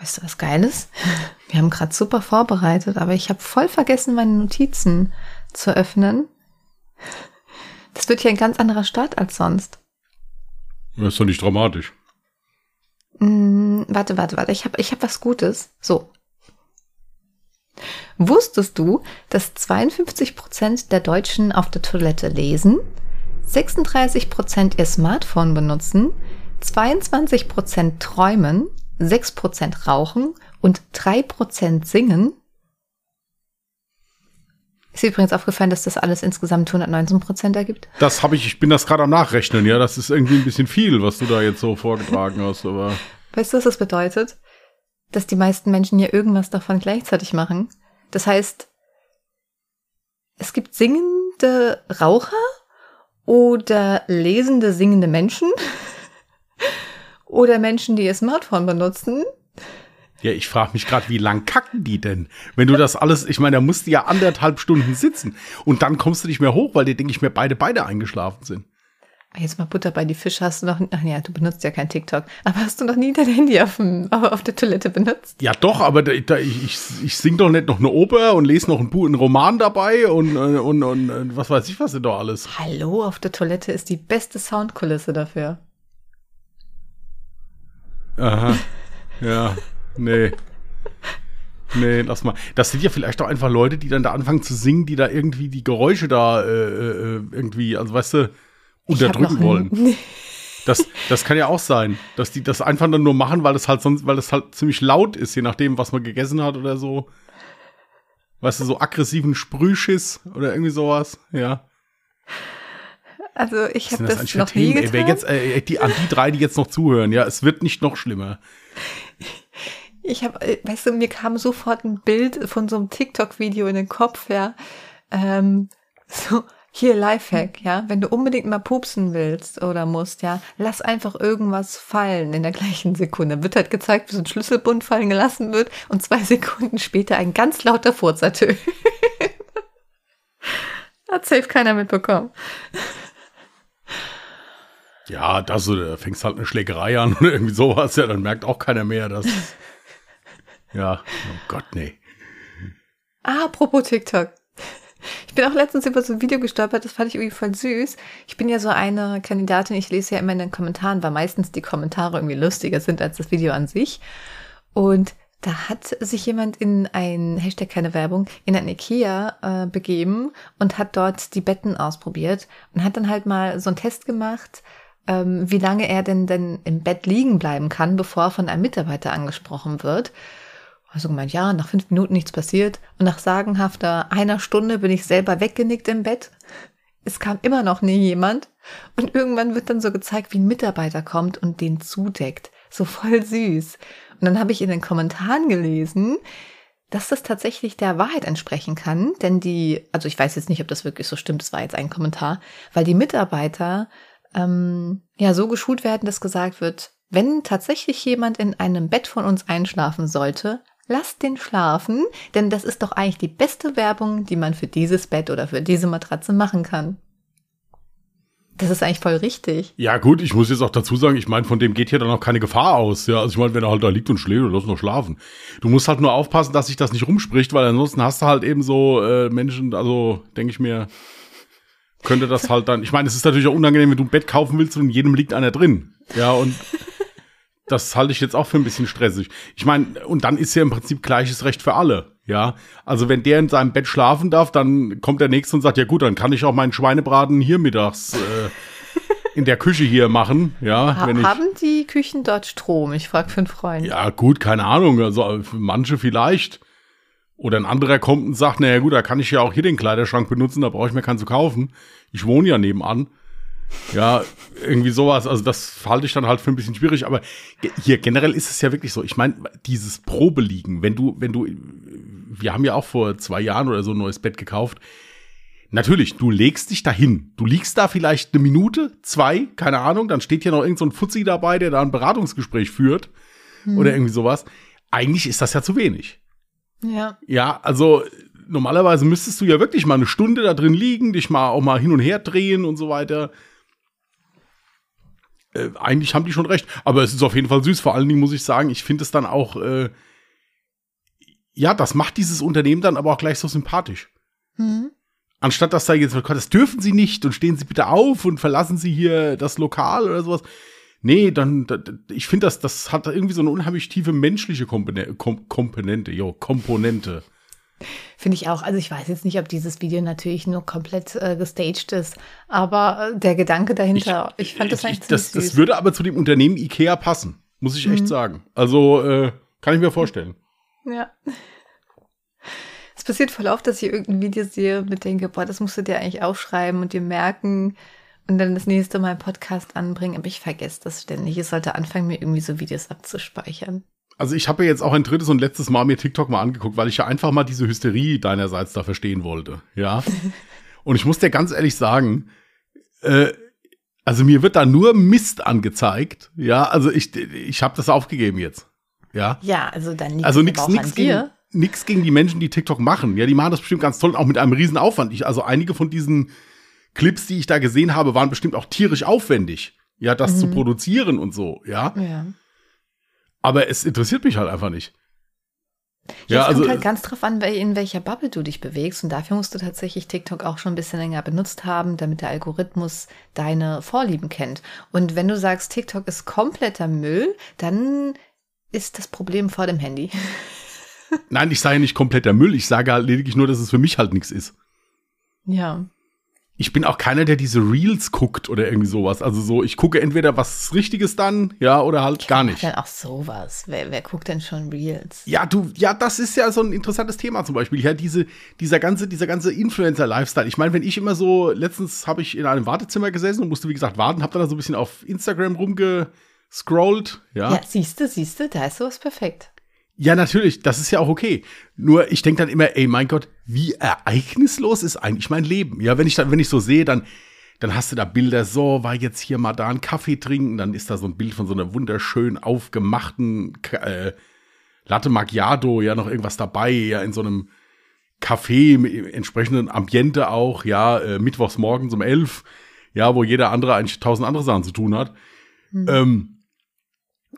Weißt du, was Geiles? Wir haben gerade super vorbereitet, aber ich habe voll vergessen, meine Notizen zu öffnen. Das wird hier ein ganz anderer Start als sonst. Das ist doch nicht dramatisch. Hm, warte, warte, warte. Ich habe ich hab was Gutes. So. Wusstest du, dass 52 Prozent der Deutschen auf der Toilette lesen, 36 Prozent ihr Smartphone benutzen, 22 Prozent träumen, 6 Prozent rauchen und 3 Prozent singen? Ist dir übrigens aufgefallen, dass das alles insgesamt 119 Prozent ergibt? Das habe ich, ich bin das gerade am Nachrechnen, ja. Das ist irgendwie ein bisschen viel, was du da jetzt so vorgetragen hast, aber. Weißt du, was das bedeutet? Dass die meisten Menschen hier irgendwas davon gleichzeitig machen. Das heißt, es gibt singende Raucher oder lesende, singende Menschen oder Menschen, die ihr Smartphone benutzen. Ja, ich frage mich gerade, wie lang kacken die denn? Wenn du das alles, ich meine, da musst du ja anderthalb Stunden sitzen und dann kommst du nicht mehr hoch, weil dir, denke ich mir, beide beide eingeschlafen sind. Jetzt mal Butter bei die Fische. Hast du noch, ach ja, du benutzt ja kein TikTok. Aber hast du noch nie dein Handy auf, dem, auf der Toilette benutzt? Ja, doch, aber da, da, ich, ich, ich sing doch nicht noch eine Oper und lese noch einen, einen Roman dabei und, und, und, und was weiß ich, was denn da alles. Hallo, auf der Toilette ist die beste Soundkulisse dafür. Aha. Ja, nee. Nee, lass mal. Das sind ja vielleicht auch einfach Leute, die dann da anfangen zu singen, die da irgendwie die Geräusche da äh, äh, irgendwie, also weißt du, unterdrücken wollen. Das, das kann ja auch sein, dass die das einfach dann nur machen, weil es halt sonst, weil es halt ziemlich laut ist, je nachdem, was man gegessen hat oder so. Weißt du, so aggressiven Sprühschiss oder irgendwie sowas, ja. Also ich habe das, das noch nie getan. Ey, jetzt, äh, die, an die drei, die jetzt noch zuhören, ja, es wird nicht noch schlimmer. Ich habe, äh, weißt du, mir kam sofort ein Bild von so einem TikTok-Video in den Kopf, ja. Ähm, so, hier Lifehack, ja. Wenn du unbedingt mal pupsen willst oder musst, ja, lass einfach irgendwas fallen in der gleichen Sekunde. Wird halt gezeigt, wie so ein Schlüsselbund fallen gelassen wird und zwei Sekunden später ein ganz lauter Furz ertönt. Hat safe keiner mitbekommen. Ja, da so, da fängst halt eine Schlägerei an oder irgendwie sowas, ja, dann merkt auch keiner mehr, dass. ja, oh Gott, nee. Ah, apropos TikTok. Ich bin auch letztens über so ein Video gestolpert, das fand ich irgendwie voll süß. Ich bin ja so eine Kandidatin, ich lese ja immer in den Kommentaren, weil meistens die Kommentare irgendwie lustiger sind als das Video an sich. Und da hat sich jemand in ein, Hashtag keine Werbung, in ein Ikea äh, begeben und hat dort die Betten ausprobiert und hat dann halt mal so einen Test gemacht, wie lange er denn denn im Bett liegen bleiben kann, bevor er von einem Mitarbeiter angesprochen wird. Also gemeint, ja, nach fünf Minuten nichts passiert und nach sagenhafter einer Stunde bin ich selber weggenickt im Bett. Es kam immer noch nie jemand und irgendwann wird dann so gezeigt, wie ein Mitarbeiter kommt und den zudeckt. So voll süß. Und dann habe ich in den Kommentaren gelesen, dass das tatsächlich der Wahrheit entsprechen kann, denn die, also ich weiß jetzt nicht, ob das wirklich so stimmt, das war jetzt ein Kommentar, weil die Mitarbeiter ähm, ja so geschult werden, dass gesagt wird, wenn tatsächlich jemand in einem Bett von uns einschlafen sollte, lasst den schlafen, denn das ist doch eigentlich die beste Werbung, die man für dieses Bett oder für diese Matratze machen kann. Das ist eigentlich voll richtig. Ja, gut, ich muss jetzt auch dazu sagen, ich meine, von dem geht hier dann auch keine Gefahr aus. Ja, also ich meine, wenn er halt da liegt und schläft, lass noch schlafen. Du musst halt nur aufpassen, dass sich das nicht rumspricht, weil ansonsten hast du halt eben so äh, Menschen, also denke ich mir, könnte das halt dann, ich meine, es ist natürlich auch unangenehm, wenn du ein Bett kaufen willst und in jedem liegt einer drin. Ja, und das halte ich jetzt auch für ein bisschen stressig. Ich meine, und dann ist ja im Prinzip gleiches Recht für alle. Ja, also wenn der in seinem Bett schlafen darf, dann kommt der Nächste und sagt, ja gut, dann kann ich auch meinen Schweinebraten hier mittags äh, in der Küche hier machen. Ja, ha wenn ich, haben die Küchen dort Strom? Ich frage für einen Freund. Ja gut, keine Ahnung. Also manche vielleicht. Oder ein anderer kommt und sagt, naja gut, da kann ich ja auch hier den Kleiderschrank benutzen, da brauche ich mir keinen zu kaufen. Ich wohne ja nebenan. Ja, irgendwie sowas. Also das halte ich dann halt für ein bisschen schwierig. Aber hier generell ist es ja wirklich so. Ich meine, dieses Probeliegen, wenn du, wenn du, wir haben ja auch vor zwei Jahren oder so ein neues Bett gekauft. Natürlich, du legst dich dahin. Du liegst da vielleicht eine Minute, zwei, keine Ahnung. Dann steht hier noch irgend so ein Fuzzi dabei, der da ein Beratungsgespräch führt. Hm. Oder irgendwie sowas. Eigentlich ist das ja zu wenig. Ja. Ja, also normalerweise müsstest du ja wirklich mal eine Stunde da drin liegen, dich mal auch mal hin und her drehen und so weiter. äh, eigentlich haben die schon recht. Aber es ist auf jeden Fall süß. Vor allen Dingen muss ich sagen, ich finde es dann auch, äh, ja, das macht dieses Unternehmen dann aber auch gleich so sympathisch. Mhm. Anstatt dass da jetzt, das dürfen Sie nicht und stehen Sie bitte auf und verlassen Sie hier das Lokal oder sowas. Nee, dann, ich finde, das, das hat irgendwie so eine unheimlich tiefe menschliche Komponente, Komponente, jo, Komponente. Finde ich auch. Also ich weiß jetzt nicht, ob dieses Video natürlich nur komplett äh, gestaged ist, aber äh, der Gedanke dahinter, ich, ich fand das eigentlich das, süß. das würde aber zu dem Unternehmen Ikea passen, muss ich echt mhm. sagen. Also äh, kann ich mir vorstellen. Ja. Es passiert voll oft, dass ich irgendein Video sehe und denke, boah, das musst du dir eigentlich aufschreiben und dir merken und dann das nächste Mal einen Podcast anbringen, aber ich vergesse das ständig. Ich sollte anfangen, mir irgendwie so Videos abzuspeichern. Also ich habe ja jetzt auch ein drittes und letztes Mal mir TikTok mal angeguckt, weil ich ja einfach mal diese Hysterie deinerseits da verstehen wollte. Ja. und ich muss dir ganz ehrlich sagen, äh, also mir wird da nur Mist angezeigt. Ja, also ich, ich habe das aufgegeben jetzt. Ja. Ja, also dann liegt also nichts nix gegen, nix gegen die Menschen, die TikTok machen. Ja, die machen das bestimmt ganz toll, auch mit einem riesen Aufwand. Ich, also einige von diesen Clips, die ich da gesehen habe, waren bestimmt auch tierisch aufwendig. Ja, das mhm. zu produzieren und so, ja. Ja. Aber es interessiert mich halt einfach nicht. Ja, ja es also, kommt halt ganz drauf an, in welcher Bubble du dich bewegst. Und dafür musst du tatsächlich TikTok auch schon ein bisschen länger benutzt haben, damit der Algorithmus deine Vorlieben kennt. Und wenn du sagst, TikTok ist kompletter Müll, dann ist das Problem vor dem Handy. Nein, ich sage nicht kompletter Müll. Ich sage halt lediglich nur, dass es für mich halt nichts ist. Ja ich bin auch keiner, der diese Reels guckt oder irgendwie sowas. Also so, ich gucke entweder was Richtiges dann, ja, oder halt gar nicht. Dann auch sowas. Wer, wer guckt denn schon Reels? Ja, du, ja, das ist ja so ein interessantes Thema zum Beispiel. Ja, diese, dieser ganze, dieser ganze Influencer-Lifestyle. Ich meine, wenn ich immer so, letztens habe ich in einem Wartezimmer gesessen und musste, wie gesagt, warten, habe dann so ein bisschen auf Instagram rumgescrollt, ja. Ja, siehst du, siehst du, da ist sowas perfekt. Ja, natürlich, das ist ja auch okay. Nur ich denke dann immer, ey, mein Gott, wie ereignislos ist eigentlich mein Leben? Ja, wenn ich dann, wenn ich so sehe, dann, dann hast du da Bilder, so, war jetzt hier mal da einen Kaffee trinken, dann ist da so ein Bild von so einer wunderschön aufgemachten äh, Latte Macchiato, ja, noch irgendwas dabei, ja, in so einem Café mit entsprechenden Ambiente auch, ja, äh, mittwochs morgens um elf, ja, wo jeder andere eigentlich tausend andere Sachen zu tun hat. Mhm. Ähm,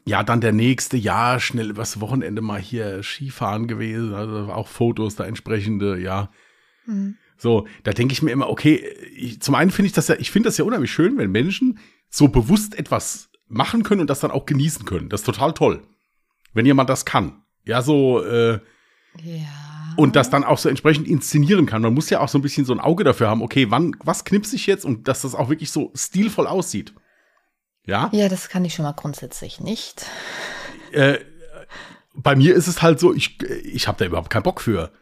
ja, dann der nächste, ja, schnell übers Wochenende mal hier Skifahren gewesen, also auch Fotos da entsprechende, ja. Mhm. So, da denke ich mir immer, okay, ich, zum einen finde ich das ja, ich finde das ja unheimlich schön, wenn Menschen so bewusst etwas machen können und das dann auch genießen können. Das ist total toll. Wenn jemand das kann. Ja, so, äh, ja. Und das dann auch so entsprechend inszenieren kann. Man muss ja auch so ein bisschen so ein Auge dafür haben, okay, wann, was knipse ich jetzt und dass das auch wirklich so stilvoll aussieht. Ja? Ja, das kann ich schon mal grundsätzlich nicht. Äh, bei mir ist es halt so, ich, ich habe da überhaupt keinen Bock für.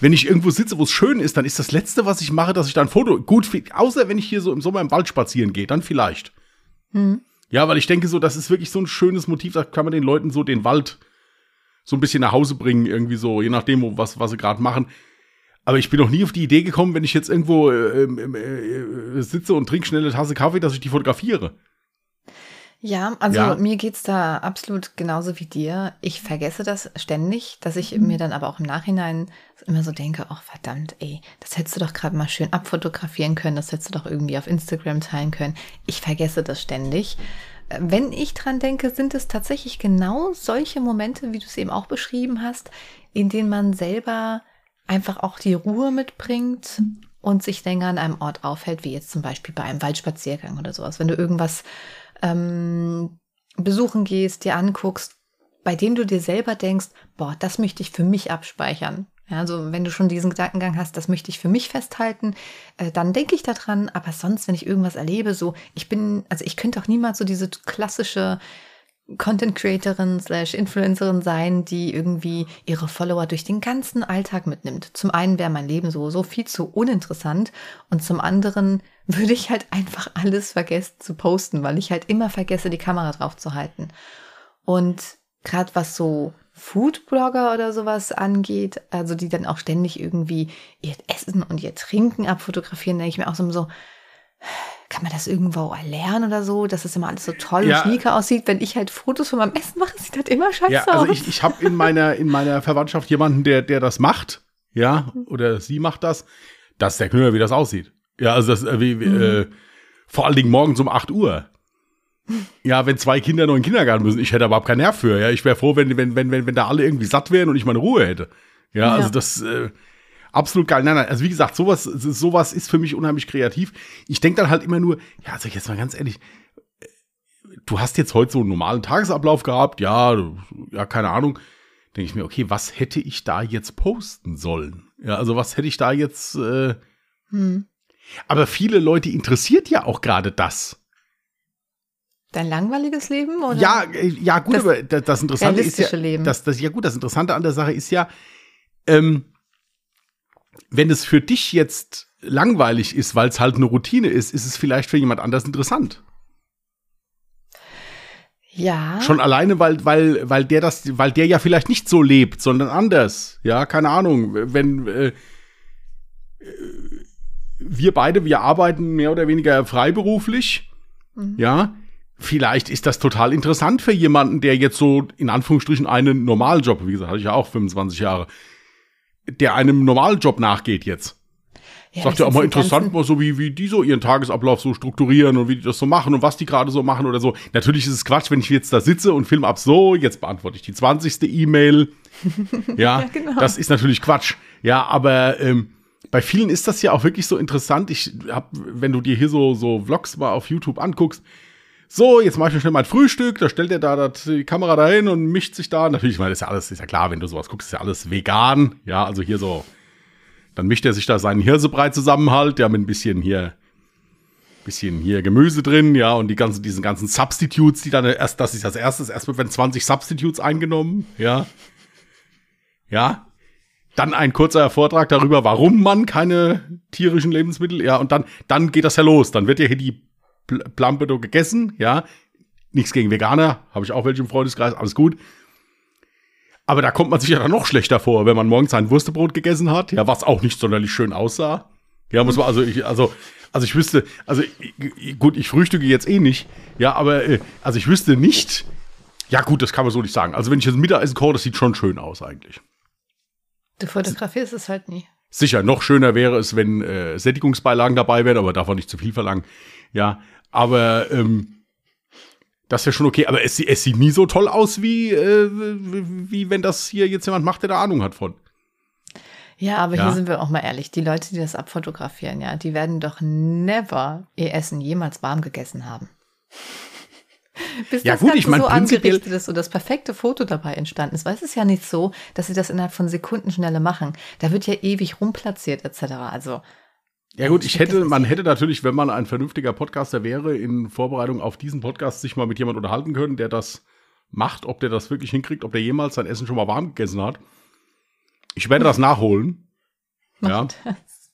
Wenn ich irgendwo sitze, wo es schön ist, dann ist das Letzte, was ich mache, dass ich da ein Foto. Gut, außer wenn ich hier so im Sommer im Wald spazieren gehe, dann vielleicht. Hm. Ja, weil ich denke so, das ist wirklich so ein schönes Motiv, da kann man den Leuten so den Wald so ein bisschen nach Hause bringen, irgendwie so, je nachdem, was, was sie gerade machen. Aber ich bin noch nie auf die Idee gekommen, wenn ich jetzt irgendwo äh, äh, sitze und trinke schnell eine Tasse Kaffee, dass ich die fotografiere. Ja, also ja. mir geht's da absolut genauso wie dir. Ich vergesse das ständig, dass ich mhm. mir dann aber auch im Nachhinein immer so denke, ach oh, verdammt, ey, das hättest du doch gerade mal schön abfotografieren können, das hättest du doch irgendwie auf Instagram teilen können. Ich vergesse das ständig. Wenn ich dran denke, sind es tatsächlich genau solche Momente, wie du es eben auch beschrieben hast, in denen man selber einfach auch die Ruhe mitbringt und sich länger an einem Ort aufhält, wie jetzt zum Beispiel bei einem Waldspaziergang oder sowas. Wenn du irgendwas ähm, besuchen gehst, dir anguckst, bei dem du dir selber denkst, boah, das möchte ich für mich abspeichern. Ja, also wenn du schon diesen Gedankengang hast, das möchte ich für mich festhalten, äh, dann denke ich daran. Aber sonst, wenn ich irgendwas erlebe, so, ich bin, also ich könnte auch niemals so diese klassische Content Creatorin slash Influencerin sein, die irgendwie ihre Follower durch den ganzen Alltag mitnimmt. Zum einen wäre mein Leben so, so viel zu uninteressant und zum anderen würde ich halt einfach alles vergessen zu posten, weil ich halt immer vergesse, die Kamera drauf zu halten. Und gerade was so Foodblogger oder sowas angeht, also die dann auch ständig irgendwie ihr Essen und ihr Trinken abfotografieren, denke ich mir auch so, kann man das irgendwo erlernen oder so, dass es immer alles so toll ja. und schnieke aussieht. Wenn ich halt Fotos von meinem Essen mache, sieht das immer scheiße ja, also aus. Ich, ich habe in meiner, in meiner Verwandtschaft jemanden, der, der das macht, ja, oder sie macht das. Das ist der Knüller, wie das aussieht. Ja, also das, äh, wie, mhm. äh, vor allen Dingen morgens um 8 Uhr. Ja, wenn zwei Kinder noch in den Kindergarten müssen, ich hätte überhaupt keinen Nerv für. Ja, ich wäre froh, wenn, wenn, wenn, wenn, wenn da alle irgendwie satt wären und ich meine Ruhe hätte. Ja, Ja. also das äh, absolut geil. Nein, nein, also wie gesagt, sowas, sowas ist für mich unheimlich kreativ. Ich denke dann halt immer nur, ja, sag ich jetzt mal ganz ehrlich, äh, du hast jetzt heute so einen normalen Tagesablauf gehabt, ja, ja, keine Ahnung. Denke ich mir, okay, was hätte ich da jetzt posten sollen? Ja, also was hätte ich da jetzt. Äh, Hm. aber viele Leute interessiert ja auch gerade das. Dein langweiliges Leben? Oder? Ja, äh, ja, gut, Das aber das, Interessante ist ja, Leben. Das, das, ja gut, das Interessante an der Sache ist ja, ähm, wenn es für dich jetzt langweilig ist, weil es halt eine Routine ist, ist es vielleicht für jemand anders interessant. Ja. Schon alleine, weil, weil, weil der das, weil der ja vielleicht nicht so lebt, sondern anders. Ja, keine Ahnung. Wenn äh, wir beide, wir arbeiten mehr oder weniger freiberuflich, ja, vielleicht ist das total interessant für jemanden, der jetzt so in Anführungsstrichen einen normalen Job, wie gesagt, hatte ich ja auch 25 Jahre, der einem normalen Job nachgeht jetzt. ja, Sagt ja auch mal interessant, mal so wie, wie die so ihren Tagesablauf so strukturieren und wie die das so machen und was die gerade so machen oder so. Natürlich ist es Quatsch, wenn ich jetzt da sitze und film ab so, jetzt beantworte ich die 20. E-Mail. Ja, genau. das ist natürlich Quatsch. Ja, aber ähm, bei vielen ist das ja auch wirklich so interessant. Ich hab, wenn du dir hier so, so Vlogs mal auf YouTube anguckst, so, jetzt mache ich mir schnell mein Frühstück, da stellt er da das, die Kamera dahin und mischt sich da. Natürlich, ich meine, das ist ja alles, ist ja klar, wenn du sowas guckst, ist ja alles vegan. Ja, also hier so, dann mischt er sich da seinen Hirsebrei zusammen halt, ja, mit ein bisschen hier, bisschen hier Gemüse drin, ja, und die ganzen, diesen ganzen Substitutes, die dann erst, das ist als erstes, erst werden 20 Substitutes eingenommen, ja. Ja. Dann ein kurzer Vortrag darüber, warum man keine tierischen Lebensmittel, ja, und dann, dann geht das ja los. Dann wird ja hier die Pl- Plampedo gegessen, ja. Nichts gegen Veganer, habe ich auch welche im Freundeskreis, alles gut. Aber da kommt man sich ja dann noch schlechter vor, wenn man morgens ein Wurstebrot gegessen hat, ja, was auch nicht sonderlich schön aussah. Ja, muss man, also ich, also, also ich wüsste, also gut, ich frühstücke jetzt eh nicht, ja, aber äh, also ich wüsste nicht, ja gut, das kann man so nicht sagen. Also wenn ich jetzt Mittagessen koche, das sieht schon schön aus eigentlich. Du fotografierst es halt nie. Sicher, noch schöner wäre es, wenn äh, Sättigungsbeilagen dabei wären, aber davon nicht zu viel verlangen. Ja, aber ähm, das wäre schon okay. Aber es, es sieht nie so toll aus, wie, äh, wie, wenn das hier jetzt jemand macht, der da Ahnung hat von. Ja, aber Ja. hier sind wir auch mal ehrlich. Die Leute, die das abfotografieren, ja, die werden doch never ihr Essen jemals warm gegessen haben. Bis Ja, das gut, Ganze ich mein, so angerichtet ist und das perfekte Foto dabei entstanden ist. Weil es ist ja nicht so, dass sie das innerhalb von Sekundenschnelle machen. Da wird ja ewig rumplatziert etc. Also, Ja gut, ich hätte, man hätte natürlich, wenn man ein vernünftiger Podcaster wäre, in Vorbereitung auf diesen Podcast sich mal mit jemand unterhalten können, der das macht, ob der das wirklich hinkriegt, ob der jemals sein Essen schon mal warm gegessen hat. Ich werde das nachholen. Ja. das.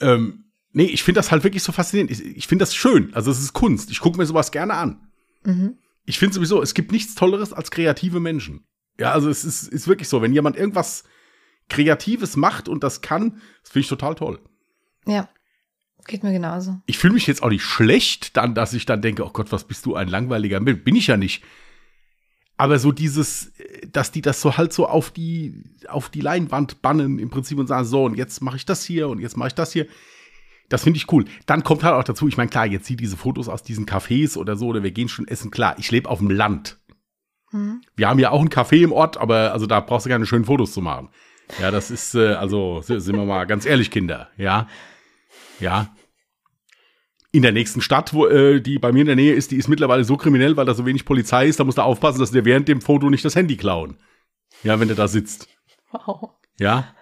Ähm, nee, ich finde das halt wirklich so faszinierend. Ich, ich finde das schön. Also es ist Kunst. Ich gucke mir sowas gerne an. Mhm. Ich finde sowieso, es gibt nichts Tolleres als kreative Menschen. Ja, also es ist, ist wirklich so. Wenn jemand irgendwas Kreatives macht und das kann, das finde ich total toll. Ja, geht mir genauso. Ich fühle mich jetzt auch nicht schlecht, dann, dass ich dann denke, oh Gott, was bist du ein langweiliger Mensch. Bin ich ja nicht. Aber so dieses, äh, dass die das so halt so auf die, auf die Leinwand bannen im Prinzip und sagen, so, und jetzt mache ich das hier und jetzt mache ich das hier. Das finde ich cool. Dann kommt halt auch dazu, ich meine, klar, jetzt sieh diese Fotos aus diesen Cafés oder so, oder wir gehen schon essen. Klar, ich lebe auf dem Land. Mhm. Wir haben ja auch ein Café im Ort, aber also da brauchst du keine schönen Fotos zu machen. Ja, das ist, äh, also, si- sind wir mal ganz ehrlich, Kinder, ja. Ja. In der nächsten Stadt, wo, äh, die bei mir in der Nähe ist, die ist mittlerweile so kriminell, weil da so wenig Polizei ist, da musst du aufpassen, dass dir während dem Foto nicht das Handy klauen. Ja, wenn du da sitzt. Wow. Ja.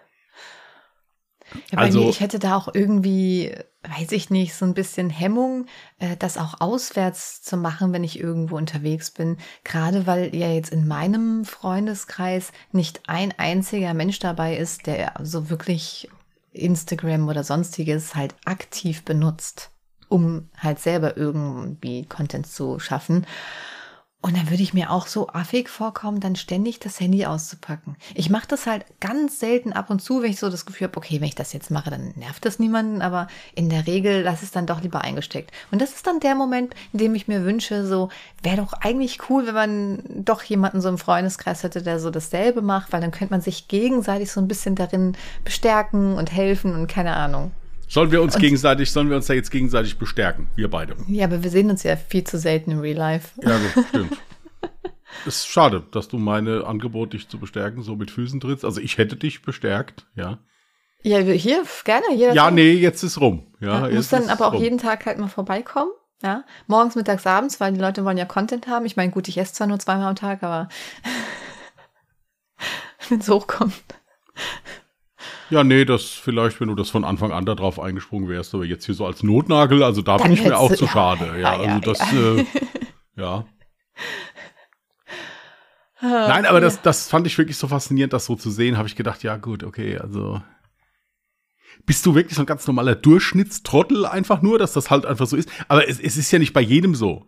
Ja, bei Also- mir, ich hätte da auch irgendwie, weiß ich nicht, so ein bisschen Hemmung, äh, das auch auswärts zu machen, wenn ich irgendwo unterwegs bin. Gerade weil ja jetzt in meinem Freundeskreis nicht ein einziger Mensch dabei ist, der so wirklich Instagram oder sonstiges halt aktiv benutzt, um halt selber irgendwie Content zu schaffen. Und dann würde ich mir auch so affig vorkommen, dann ständig das Handy auszupacken. Ich mache das halt ganz selten ab und zu, wenn ich so das Gefühl habe, okay, wenn ich das jetzt mache, dann nervt das niemanden, aber in der Regel lasse es dann doch lieber eingesteckt. Und das ist dann der Moment, in dem ich mir wünsche, so wäre doch eigentlich cool, wenn man doch jemanden so im Freundeskreis hätte, der so dasselbe macht, weil dann könnte man sich gegenseitig so ein bisschen darin bestärken und helfen und keine Ahnung. Sollen wir uns gegenseitig, sollen wir uns da jetzt gegenseitig bestärken, wir beide? Ja, aber wir sehen uns ja viel zu selten im Real Life. Ja, gut, stimmt. ist schade, dass du meine Angebot, dich zu bestärken, so mit Füßen trittst. Also ich hätte dich bestärkt, ja. Ja, hier, gerne. Jeder Ja, nee, jetzt ist rum. Ja, muss jetzt dann aber auch rum. jeden Tag halt mal vorbeikommen. Ja, morgens, mittags, abends, weil die Leute wollen ja Content haben. Ich meine, gut, ich esse zwar nur zweimal am Tag, aber wenn es hochkommt. Ja, nee, das vielleicht, wenn du das von Anfang an darauf eingesprungen wärst, aber jetzt hier so als Notnagel, also da bin ich mir auch du- zu ja, schade. ja, Ja, ja, also das, ja. äh, ja. Nein, aber das, das fand ich wirklich so faszinierend, das so zu sehen. Habe ich gedacht, ja gut, okay, also bist du wirklich so ein ganz normaler Durchschnittstrottel einfach nur, dass das halt einfach so ist. Aber es, es ist ja nicht bei jedem so.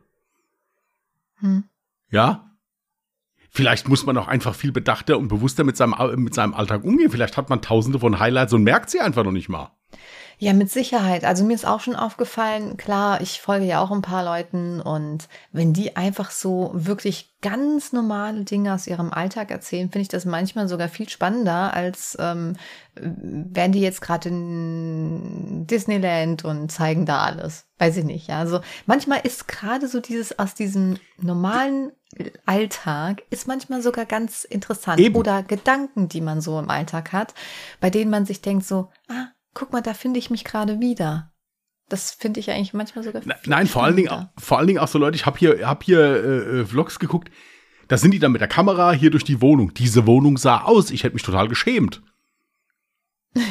Hm. Ja? Vielleicht muss man auch einfach viel bedachter und bewusster mit seinem, mit seinem Alltag umgehen. Vielleicht hat man tausende von Highlights und merkt sie einfach noch nicht mal. Ja, mit Sicherheit. Also mir ist auch schon aufgefallen, klar, ich folge ja auch ein paar Leuten und wenn die einfach so wirklich ganz normale Dinge aus ihrem Alltag erzählen, finde ich das manchmal sogar viel spannender, als ähm, wären die jetzt gerade in Disneyland und zeigen da alles. Weiß ich nicht. Ja. Also manchmal ist gerade so dieses aus diesem normalen Alltag ist manchmal sogar ganz interessant. Eben. Oder Gedanken, die man so im Alltag hat, bei denen man sich denkt so, ah, guck mal, da finde ich mich gerade wieder. Das finde ich eigentlich manchmal sogar. Viel Nein, vor allen Dingen, spannender. vor allen Dingen auch so Leute, ich habe hier, hab hier äh, äh, Vlogs geguckt, da sind die dann mit der Kamera hier durch die Wohnung. Diese Wohnung sah aus, ich hätte mich total geschämt.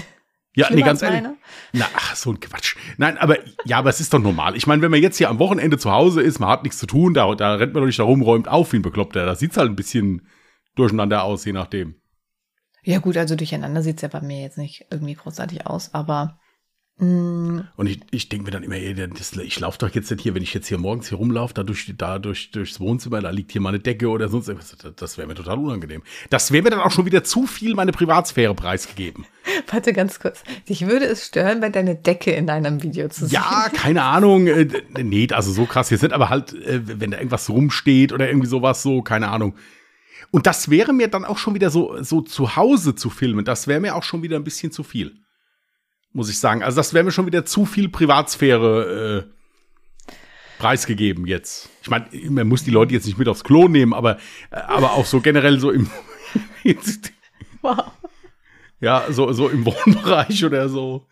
Ja, nee, ganz ehrlich. meine? Na, ach, so ein Quatsch. Nein, aber ja, aber es ist doch normal. Ich meine, wenn man jetzt hier am Wochenende zu Hause ist, man hat nichts zu tun, da, da rennt man doch nicht da rum, räumt auf wie ein Bekloppter. Da sieht's halt ein bisschen durcheinander aus, je nachdem. Ja, gut, also durcheinander sieht es ja bei mir jetzt nicht irgendwie großartig aus, aber Und ich, ich denke mir dann immer, ey, das, ich laufe doch jetzt nicht hier, wenn ich jetzt hier morgens hier rumlaufe, da, durch, da durch, durchs Wohnzimmer, da liegt hier mal eine Decke oder sonst irgendwas. Das, das wäre mir total unangenehm. Das wäre mir dann auch schon wieder zu viel meine Privatsphäre preisgegeben. warte ganz kurz. Dich würde es stören, wenn deine Decke in deinem Video zu sehen. Ja, keine Ahnung. Äh, nee, also so krass jetzt nicht, aber halt, äh, wenn da irgendwas rumsteht oder irgendwie sowas, so, keine Ahnung. Und das wäre mir dann auch schon wieder so, so zu Hause zu filmen, das wäre mir auch schon wieder ein bisschen zu viel. Muss ich sagen. Also das wäre mir schon wieder zu viel Privatsphäre äh, preisgegeben jetzt. Ich meine, man muss die Leute jetzt nicht mit aufs Klo nehmen, aber, äh, aber auch so generell so im, Wow. ja, so, so im Wohnbereich oder so.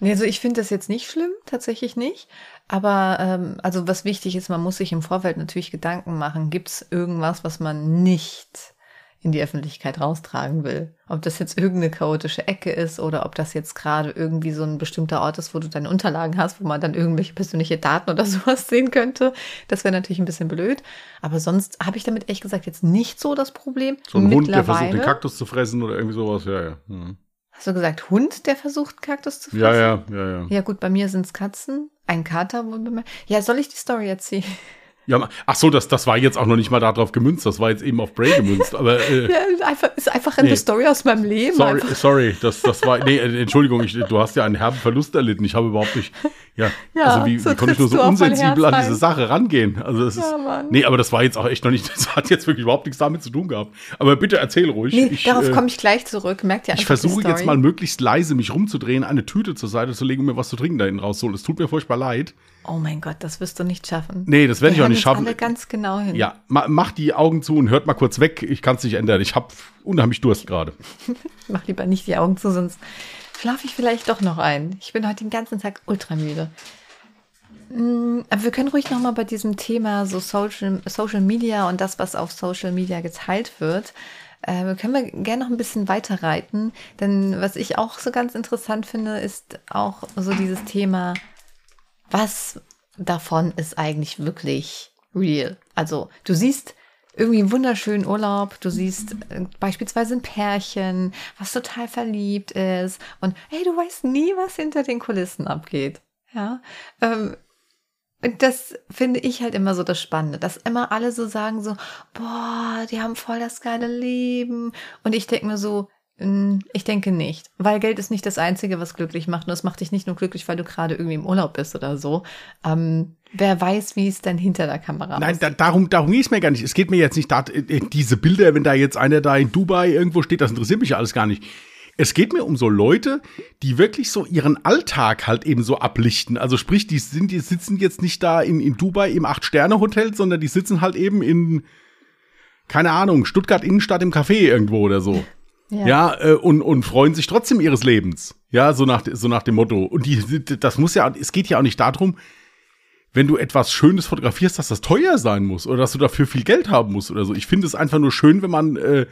Nee, also ich finde das jetzt nicht schlimm, tatsächlich nicht. Aber ähm, also was wichtig ist, man muss sich im Vorfeld natürlich Gedanken machen, gibt es irgendwas, was man nicht in die Öffentlichkeit raustragen will? Ob das jetzt irgendeine chaotische Ecke ist oder ob das jetzt gerade irgendwie so ein bestimmter Ort ist, wo du deine Unterlagen hast, wo man dann irgendwelche persönliche Daten oder sowas sehen könnte. Das wäre natürlich ein bisschen blöd. Aber sonst habe ich damit ehrlich gesagt jetzt nicht so das Problem. So ein Hund, der versucht, den Kaktus zu fressen oder irgendwie sowas, ja, ja. Hm. Hast du gesagt, Hund, der versucht, Kaktus zu fressen? Ja, ja, ja, ja. Ja, gut, bei mir sind es Katzen. Ein Kater wohl bemerkt. Ja, soll ich die Story erzählen? Ja ach so, das, das war jetzt auch noch nicht mal darauf gemünzt, das war jetzt eben auf Bray gemünzt, aber äh, Ja, ist einfach, ist einfach eine Nee. Story aus meinem Leben. sorry, Einfach. sorry, das, das war, nee, äh, Entschuldigung, ich, du hast ja einen herben Verlust erlitten, ich habe überhaupt nicht, ja, Ja, also wie, so wie konnte ich nur so unsensibel an diese. Sache rangehen? Also ist, Ja, Mann. nee, aber das war jetzt auch echt noch nicht, das hat jetzt wirklich überhaupt nichts damit zu tun gehabt. Aber bitte erzähl ruhig. Nee, ich, darauf äh, komme ich gleich zurück. Merkt ihr Ich versuche jetzt mal möglichst leise mich rumzudrehen, eine Tüte zur Seite zu legen und mir was zu trinken da hinten rauszuholen. Es tut mir furchtbar leid. Oh mein Gott, das wirst du nicht schaffen. Nee, das werde ich auch nicht schaffen. alle ganz genau hin. Ja, ma, mach die Augen zu und hört mal kurz weg. Ich kann es nicht ändern. Ich habe unheimlich Durst gerade. Mach lieber nicht die Augen zu, sonst schlafe ich vielleicht doch noch ein. Ich bin heute den ganzen Tag ultramüde. Mm, Aber wir können ruhig noch mal bei diesem Thema so Social, Social Media und das, was auf Social Media geteilt wird, äh, können wir gerne noch ein bisschen weiter reiten. Denn was ich auch so ganz interessant finde, ist auch so dieses Thema, was davon ist eigentlich wirklich real? Also du siehst irgendwie einen wunderschönen Urlaub, du siehst äh, beispielsweise ein Pärchen, was total verliebt ist und hey, du weißt nie, was hinter den Kulissen abgeht. Ja, ähm, und das finde ich halt immer so das Spannende, dass immer alle so sagen so, boah, die haben voll das geile Leben. Und ich denke mir so, ich denke nicht, weil Geld ist nicht das Einzige, was glücklich macht. Und es macht dich nicht nur glücklich, weil du gerade irgendwie im Urlaub bist oder so. Ähm, wer weiß, wie es dann hinter der Kamera Nein, aussieht. da, darum, darum geht es mir gar nicht. Es geht mir jetzt nicht da, äh, diese Bilder, wenn da jetzt einer da in Dubai irgendwo steht, das interessiert mich ja alles gar nicht. es geht mir um so Leute, die wirklich so ihren Alltag halt eben so ablichten. Also sprich, die sind, die sitzen jetzt nicht da in, in Dubai im Acht-Sterne-Hotel, sondern die sitzen halt eben in, keine Ahnung, Stuttgart Innenstadt im Café irgendwo oder so. Ja, ja äh, und, und freuen sich trotzdem ihres Lebens. Ja, so nach, so nach dem Motto. Und die, das muss ja, es geht ja auch nicht darum, wenn du etwas Schönes fotografierst, dass das teuer sein muss oder dass du dafür viel Geld haben musst oder so. Ich finde es einfach nur schön, wenn man, äh,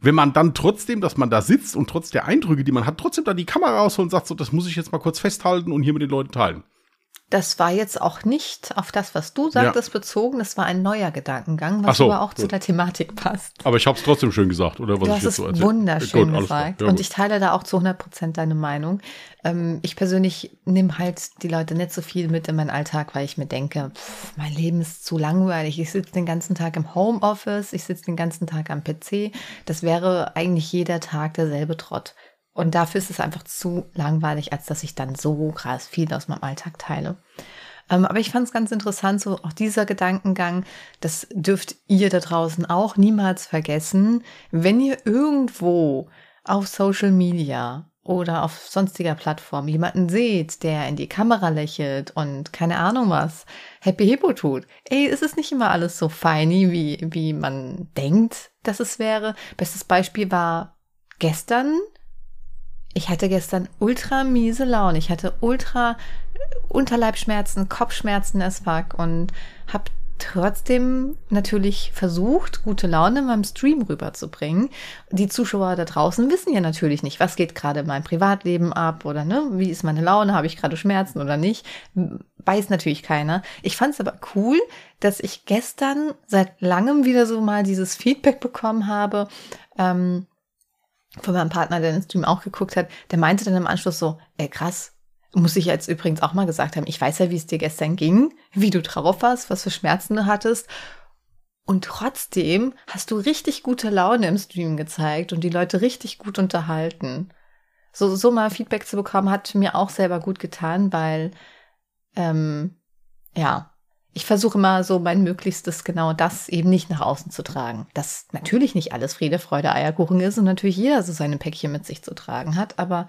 wenn man dann trotzdem, dass man da sitzt und trotz der Eindrücke, die man hat, trotzdem da die Kamera rausholt und sagt, so, das muss ich jetzt mal kurz festhalten und hier mit den Leuten teilen. Das war jetzt auch nicht auf das, was du sagtest, ja. bezogen. Das war ein neuer Gedankengang, was so, aber auch gut. zu der Thematik passt. Aber ich habe es trotzdem schön gesagt, oder was du ich jetzt so erzählt? wunderschön gut, gesagt. Ja, und ich teile da auch zu 100 Prozent deine Meinung. Ähm, ich persönlich nehme halt die Leute nicht so viel mit in meinen Alltag, weil ich mir denke, pff, mein Leben ist zu langweilig. Ich sitze den ganzen Tag im Homeoffice, ich sitze den ganzen Tag am PC. Das wäre eigentlich jeder Tag derselbe Trott. Und dafür ist es einfach zu langweilig, als dass ich dann so krass viel aus meinem Alltag teile. Ähm, aber ich fand es ganz interessant, so auch dieser Gedankengang, das dürft ihr da draußen auch niemals vergessen. Wenn ihr irgendwo auf Social Media oder auf sonstiger Plattform jemanden seht, der in die Kamera lächelt und keine Ahnung was, Happy Hippo tut. Ey, es ist nicht immer alles so feiny, wie, wie man denkt, dass es wäre. Bestes Beispiel war gestern ich hatte gestern ultra miese Laune. Ich hatte ultra Unterleibschmerzen, Kopfschmerzen as fuck und habe trotzdem natürlich versucht, gute Laune in meinem Stream rüberzubringen. Die Zuschauer da draußen wissen ja natürlich nicht, was geht gerade in meinem Privatleben ab oder ne, wie ist meine Laune, habe ich gerade Schmerzen oder nicht. Weiß natürlich keiner. Ich fand es aber cool, dass ich gestern seit langem wieder so mal dieses Feedback bekommen habe. Ähm, von meinem Partner, der den Stream auch geguckt hat, der meinte dann im Anschluss so, ey krass, muss ich jetzt übrigens auch mal gesagt haben, ich weiß ja, wie es dir gestern ging, wie du drauf warst, was für Schmerzen du hattest. Und trotzdem hast du richtig gute Laune im Stream gezeigt und die Leute richtig gut unterhalten. So, so mal Feedback zu bekommen, hat mir auch selber gut getan, weil, ähm, ja, ich versuche immer so mein Möglichstes, genau das eben nicht nach außen zu tragen. Dass natürlich nicht alles Friede, Freude, Eierkuchen ist und natürlich jeder so seine Päckchen mit sich zu tragen hat, aber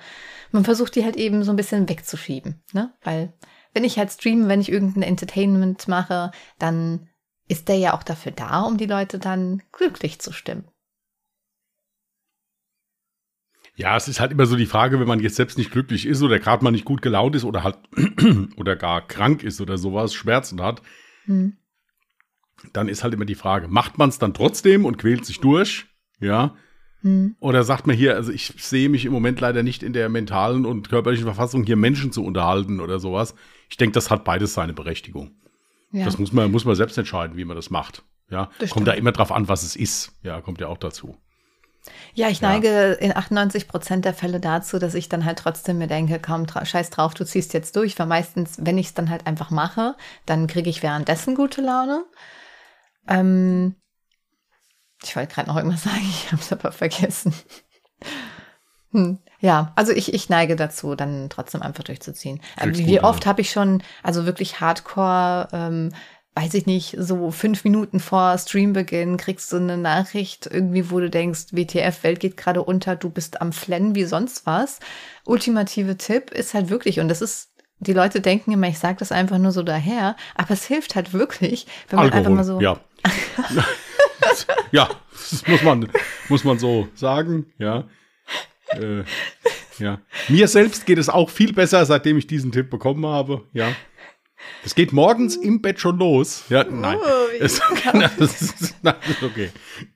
man versucht die halt eben so ein bisschen wegzuschieben, ne? Weil wenn ich halt streame, wenn ich irgendein Entertainment mache, dann ist der ja auch dafür da, um die Leute dann glücklich zu stimmen. Ja, es ist halt immer so die Frage, wenn man jetzt selbst nicht glücklich ist oder gerade mal nicht gut gelaunt ist oder halt oder gar krank ist oder sowas, Schmerzen hat, hm. dann ist halt immer die Frage, macht man es dann trotzdem und quält sich durch? Ja. Hm. Oder sagt man hier, also ich sehe mich im Moment leider nicht in der mentalen und körperlichen Verfassung, hier Menschen zu unterhalten oder sowas. Ich denke, das hat beides seine Berechtigung. Ja. Das muss man, muss man selbst entscheiden, wie man das macht. Ja, das kommt da immer drauf an, was es ist. Ja, kommt ja auch dazu. Ja, ich neige ja. in 98 Prozent der Fälle dazu, dass ich dann halt trotzdem mir denke, komm, scheiß drauf, du ziehst jetzt durch, weil meistens, wenn ich es dann halt einfach mache, dann kriege ich währenddessen gute Laune. Ähm, ich wollte gerade noch irgendwas sagen, ich habe es aber vergessen. Hm. Ja, also ich, ich neige dazu, dann trotzdem einfach durchzuziehen. Kriegst Wie oft habe ich schon, also wirklich hardcore ähm, weiß ich nicht, so fünf Minuten vor Streambeginn kriegst du eine Nachricht irgendwie, wo du denkst, WTF, Welt geht gerade unter, du bist am Flennen wie sonst was. Ultimative Tipp ist halt wirklich, und das ist die Leute denken immer, ich sage das einfach nur so daher, aber es hilft halt wirklich, wenn man Alkohol, einfach mal so. Ja. ja, das muss man, muss man so sagen, ja. Äh, ja. Mir selbst geht es auch viel besser, seitdem ich diesen Tipp bekommen habe, ja. Es geht morgens im Bett schon los. Ja, nein. Oh, es, das ist, nein, okay.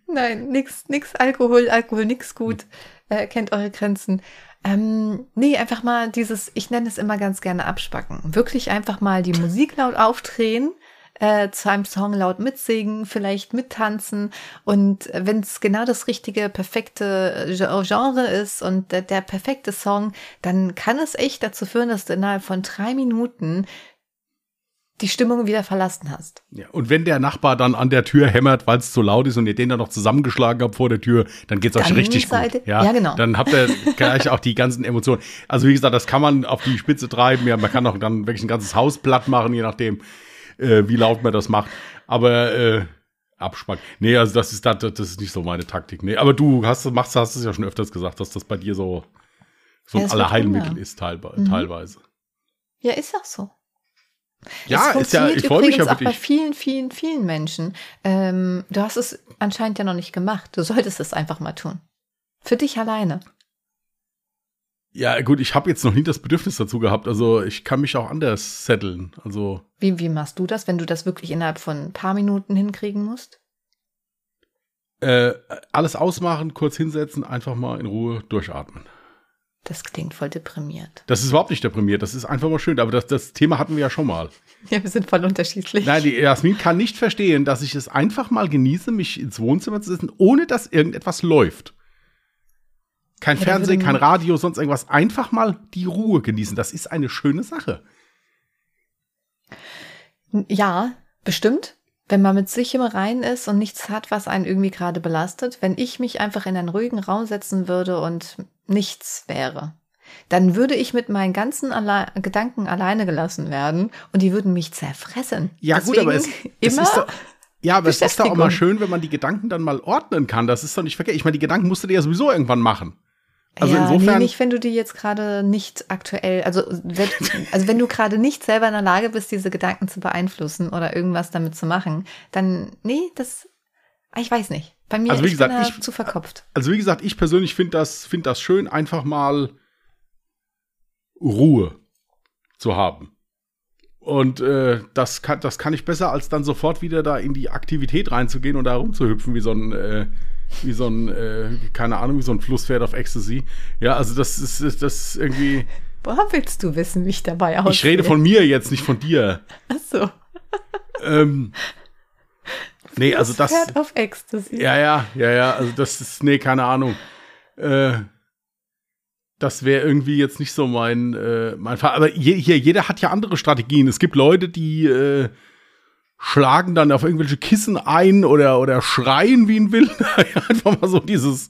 Nein, nix, nix Alkohol, Alkohol, nix gut. Äh, kennt eure Grenzen. Ähm, nee, einfach mal dieses, ich nenne es immer ganz gerne abspacken. Wirklich einfach mal die Musik laut aufdrehen, äh, zu einem Song laut mitsingen, vielleicht mittanzen. Und wenn es genau das richtige, perfekte Genre ist und der, der perfekte Song, dann kann es echt dazu führen, dass du innerhalb von drei Minuten die Stimmung wieder verlassen hast. Ja, und wenn der Nachbar dann an der Tür hämmert, weil es zu laut ist und ihr den dann noch zusammengeschlagen habt vor der Tür, dann geht's euch richtig Seite, gut. Ja, ja, genau. Dann habt ihr gleich auch die ganzen Emotionen. Also wie gesagt, das kann man auf die Spitze treiben. Ja, man kann auch dann wirklich ein ganzes Haus platt machen, je nachdem, äh, wie laut man das macht. Aber äh, abspacken. Nee, also das ist, das, das ist nicht so meine Taktik. Nee, aber du hast, machst, hast es ja schon öfters gesagt, dass das bei dir so, so Ja, ein es Allerheilmittel ist teilwe Mhm. teilweise. Ja, ist auch so. Ja, es ist ja, ich freue mich ja auch bei vielen, vielen, vielen Menschen. Ähm, du hast es anscheinend ja noch nicht gemacht. Du solltest es einfach mal tun. Für dich alleine. Ja, gut, ich habe jetzt noch nie das Bedürfnis dazu gehabt. Also ich kann mich auch anders setteln. Also Wie, wie machst du das, wenn du das wirklich innerhalb von ein paar Minuten hinkriegen musst? äh, alles ausmachen, kurz hinsetzen, einfach mal in Ruhe durchatmen. Das klingt voll deprimiert. Das ist überhaupt nicht deprimiert, das ist einfach mal schön. Aber das, das Thema hatten wir ja schon mal. Ja, wir sind voll unterschiedlich. Nein, die Jasmin kann nicht verstehen, dass ich es einfach mal genieße, mich ins Wohnzimmer zu setzen, ohne dass irgendetwas läuft. Kein Ja, Fernsehen, kein Radio, sonst irgendwas. Einfach mal die Ruhe genießen. Das ist eine schöne Sache. Ja, bestimmt. Wenn man mit sich im Rein ist und nichts hat, was einen irgendwie gerade belastet, wenn ich mich einfach in einen ruhigen Raum setzen würde und nichts wäre, dann würde ich mit meinen ganzen Alle Gedanken alleine gelassen werden und die würden mich zerfressen. Ja, gut, aber es, Deswegen es ist doch, ja, aber es ist doch auch mal schön, wenn man die Gedanken dann mal ordnen kann. Das ist doch nicht verkehrt. Ich meine, die Gedanken musst du dir ja sowieso irgendwann machen. Also ja, insofern. Nee, nicht, wenn du die jetzt gerade nicht aktuell, also wenn, also wenn du gerade nicht selber in der Lage bist, diese Gedanken zu beeinflussen oder irgendwas damit zu machen, dann, nee, das, ich weiß nicht. Bei mir Also wie ich gesagt, ich- zu verkopft. Also wie gesagt, ich persönlich finde das, find das schön, einfach mal Ruhe zu haben. Und äh, das, kann, das kann ich besser, als dann sofort wieder da in die Aktivität reinzugehen und da rumzuhüpfen wie so ein, äh, wie so ein, äh, keine Ahnung, wie so ein Flusspferd auf Ecstasy. Ja, also das ist, das ist irgendwie. Woher willst du wissen, wie ich dabei aussehe? Ich rede von mir jetzt, nicht von dir. Ach so. Ähm, nee, also das. Pferd auf Ecstasy. Ja, ja, ja, ja, also das ist, nee, keine Ahnung. Äh, das wäre irgendwie jetzt nicht so mein, äh, mein Fall. Aber je, hier, jeder hat ja andere Strategien. Es gibt Leute, die äh, schlagen dann auf irgendwelche Kissen ein oder, oder schreien wie ein Wilder. Einfach mal so dieses,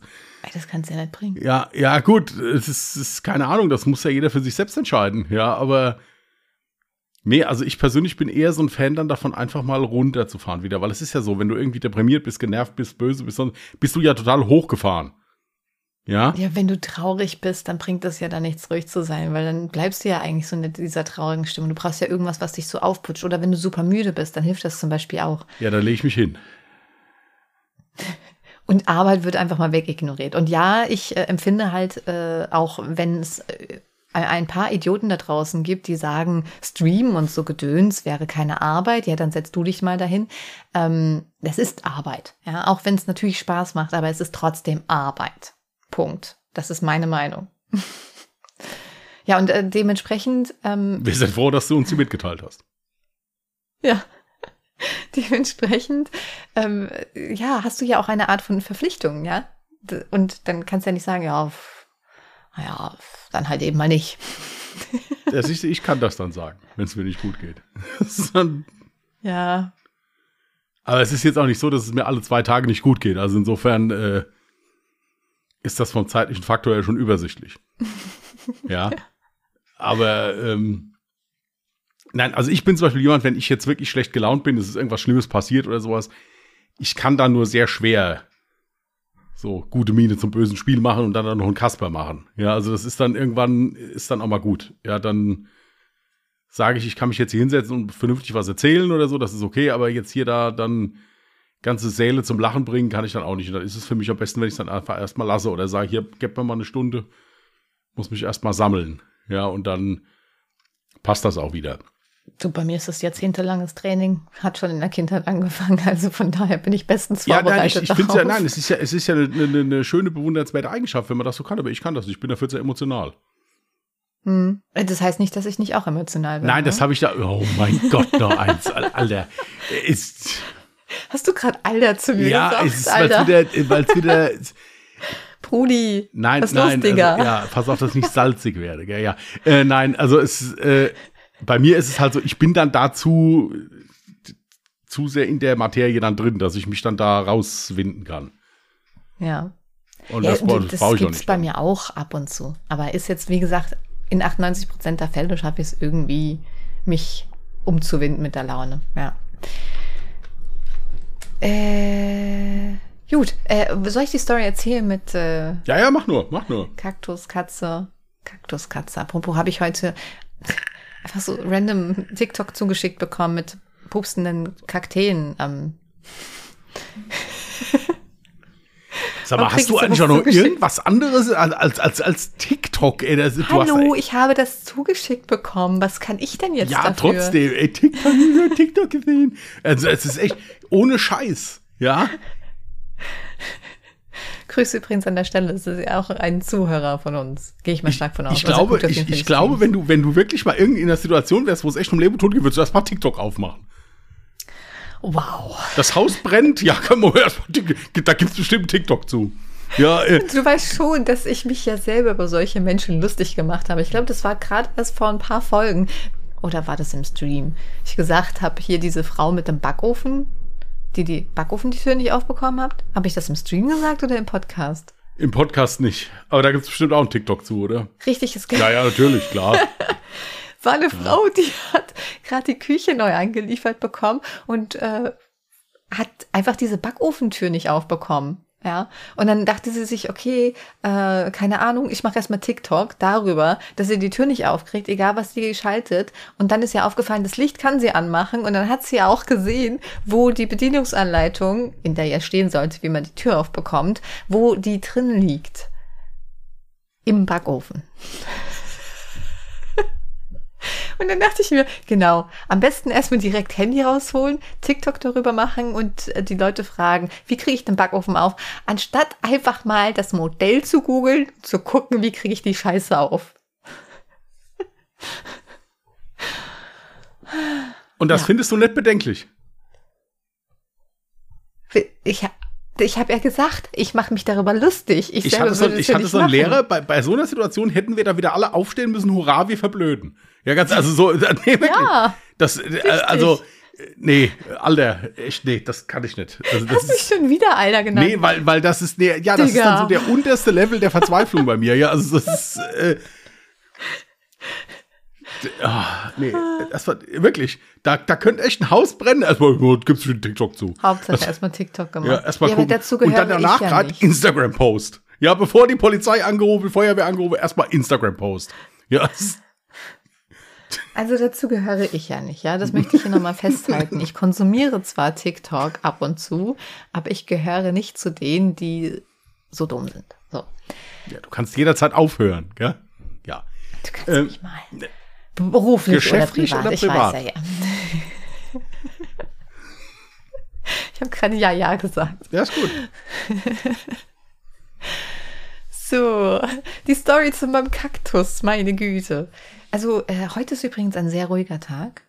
Das kannst du ja nicht bringen. ja, ja, gut, es ist, ist keine Ahnung, das muss ja jeder für sich selbst entscheiden, ja, aber nee, also ich persönlich bin eher so ein Fan dann davon, einfach mal runterzufahren wieder, weil es ist ja so, wenn du irgendwie deprimiert bist, genervt bist, böse bist, dann bist du ja total hochgefahren. Ja? Ja, wenn du traurig bist, dann bringt das ja da nichts, ruhig zu sein, weil dann bleibst du ja eigentlich so in dieser traurigen Stimmung. Du brauchst ja irgendwas, was dich so aufputscht. Oder wenn du super müde bist, dann hilft das zum Beispiel auch. Ja, da lege ich mich hin. Und Arbeit wird einfach mal wegignoriert. Und ja, ich äh, empfinde halt, äh, auch wenn es äh, ein paar Idioten da draußen gibt, die sagen, Stream und so Gedöns wäre keine Arbeit, ja, dann setzt du dich mal dahin. Ähm, das ist Arbeit, ja, auch wenn es natürlich Spaß macht, aber es ist trotzdem Arbeit. Punkt. Das ist meine Meinung. ja, und äh, dementsprechend, ähm, Wir sind froh, dass du uns die mitgeteilt hast. ja, dementsprechend, ähm, ja, hast du ja auch eine Art von Verpflichtung, ja. Und dann kannst du ja nicht sagen, ja, naja, dann halt eben mal nicht. Das ist, ich kann das dann sagen, wenn es mir nicht gut geht. Ja, aber es ist jetzt auch nicht so, dass es mir alle zwei Tage nicht gut geht. Also insofern äh, ist das vom zeitlichen Faktor ja schon übersichtlich. ja. Aber ähm, nein, also ich bin zum Beispiel jemand, wenn ich jetzt wirklich schlecht gelaunt bin, es ist irgendwas Schlimmes passiert oder sowas, ich kann da nur sehr schwer so gute Miene zum bösen Spiel machen und dann, dann noch einen Kasper machen. Ja, also das ist dann irgendwann, ist dann auch mal gut. Ja, dann sage ich, ich kann mich jetzt hier hinsetzen und vernünftig was erzählen oder so, das ist okay, aber jetzt hier da dann ganze Säle zum Lachen bringen, kann ich dann auch nicht. Und dann ist es für mich am besten, wenn ich es dann einfach erstmal lasse oder sage, hier, gib mir mal eine Stunde, muss mich erstmal sammeln. Ja, und dann passt das auch wieder. du, bei mir ist das jahrzehntelanges Training, hat schon in der Kindheit angefangen, also von daher bin ich bestens Ja, nein, ich, vorbereitet ich finde ja, nein, es ist ja, es ist ja eine, eine, eine schöne, bewundernswerte Eigenschaft, wenn man das so kann, aber ich kann das nicht. Ich bin dafür sehr emotional. Hm. Das heißt nicht, dass ich nicht auch emotional bin. Nein, das ne? habe ich da. Oh mein Gott, noch eins, Al- Alter. Ist, Hast du gerade Alter zu mir ja, gesagt, es ist, weil es Alter? wieder, weil's wieder Brudi. Nein, Was nein, los, Digga? Also, ja, pass auf, dass es nicht salzig werde, gell, ja. Äh, nein, also es, äh, bei mir ist es halt so, ich bin dann dazu zu sehr in der Materie dann drin, dass ich mich dann da rauswinden kann. Ja. Und ja, das, das ich auch gibt's nicht. bei mir auch ab und zu. Aber ist jetzt, wie gesagt, in 98 Prozent der Fälle schaffe ich es irgendwie, mich umzuwinden mit der Laune. Ja. Äh, gut. Äh, soll ich die Story erzählen mit äh, Ja, ja, mach nur, mach nur. Kaktuskatze? Kaktuskatze. Apropos, habe ich heute einfach so random TikTok zugeschickt bekommen mit pupsenden Kakteen am. Sag mal, hast du ich eigentlich auch noch irgendwas anderes als, als, als, TikTok? Ey, das, Hallo, hast, ich habe das zugeschickt bekommen. Was kann ich denn jetzt ja, dafür? trotzdem, ey, TikTok, TikTok gesehen. Also, es ist echt ohne Scheiß, ja? Grüße übrigens an der Stelle. Das ist ja auch ein Zuhörer von uns. Gehe ich mal stark von aus. Ich Also glaube, auf ich, ich glaube, wenn du, wenn du wirklich mal irgendwie in einer Situation wärst, wo es echt um Leben und Tod geht, würdest du erstmal TikTok aufmachen. Wow. Das Haus brennt, ja, kann man erstmal, da gibt's bestimmt TikTok zu. Ja, äh, Du weißt schon, dass ich mich ja selber über solche Menschen lustig gemacht habe. Ich glaube, das war gerade erst vor ein paar Folgen. Oder war das im Stream? Ich gesagt habe, hier diese Frau mit dem Backofen, die die Backofentür nicht aufbekommen habt. Habe ich das im Stream gesagt oder im Podcast? im Podcast nicht. Aber da gibt's bestimmt auch einen TikTok zu, oder? Richtig, es Ja, ja, natürlich, klar. war eine Frau, die hat gerade die Küche neu angeliefert bekommen und äh, hat einfach diese Backofentür nicht aufbekommen. Ja, und dann dachte sie sich, okay, äh, keine Ahnung, ich mache erstmal TikTok darüber, dass sie die Tür nicht aufkriegt, egal was sie schaltet. Und dann ist ihr aufgefallen, das Licht kann sie anmachen. Und dann hat sie auch gesehen, wo die Bedienungsanleitung, in der ja stehen sollte, wie man die Tür aufbekommt, wo die drin liegt. Im Backofen. Und dann dachte ich mir, genau, am besten erstmal direkt Handy rausholen, TikTok darüber machen und äh, die Leute fragen, wie kriege ich den Backofen auf, anstatt einfach mal das Modell zu googeln, zu gucken, wie kriege ich die Scheiße auf. Und das Ja. findest du nicht bedenklich. Ich, ich habe ja gesagt, ich mache mich darüber lustig. Ich, Ich hatte so, ich ja hatte so einen machen. Lehrer, bei, bei so einer Situation hätten wir da wieder alle aufstehen müssen, hurra, wir verblöden. Ja, ganz, also so, nee, wirklich. Ja, Das, äh, also, äh, nee, Alter, echt, nee, das kann ich nicht. Also, das hast mich ist, schon wieder Alter genannt. nee, weil, weil das ist, nee, ja, das ist Digga. dann so der unterste Level der Verzweiflung bei mir. Ja, also das ist, äh, ah, nee, das war wirklich, da, da könnte echt ein Haus brennen. Erstmal, oh, gibt's schon TikTok zu. Hauptsache erstmal TikTok gemacht. Ja, erstmal ja, gucken. dazu Und dann danach ich ja gerade. Instagram-Post. Ja, bevor die Polizei angerufen, Feuerwehr angerufen, erstmal Instagram-Post. Ja, das- Also dazu gehöre ich ja nicht, ja. Das möchte ich hier nochmal festhalten. Ich konsumiere zwar TikTok ab und zu, aber ich gehöre nicht zu denen, die so dumm sind. So. ja, du kannst jederzeit aufhören, gell? Ja. Du kannst Ähm, mich mal. Beruflich geschäftlich oder privat, oder ich privat? weiß ja, ja. Ich habe gerade Ja, Ja gesagt. Ja, ist gut. So, die Story zu meinem Kaktus, meine Güte. Also, äh, heute ist übrigens ein sehr ruhiger Tag.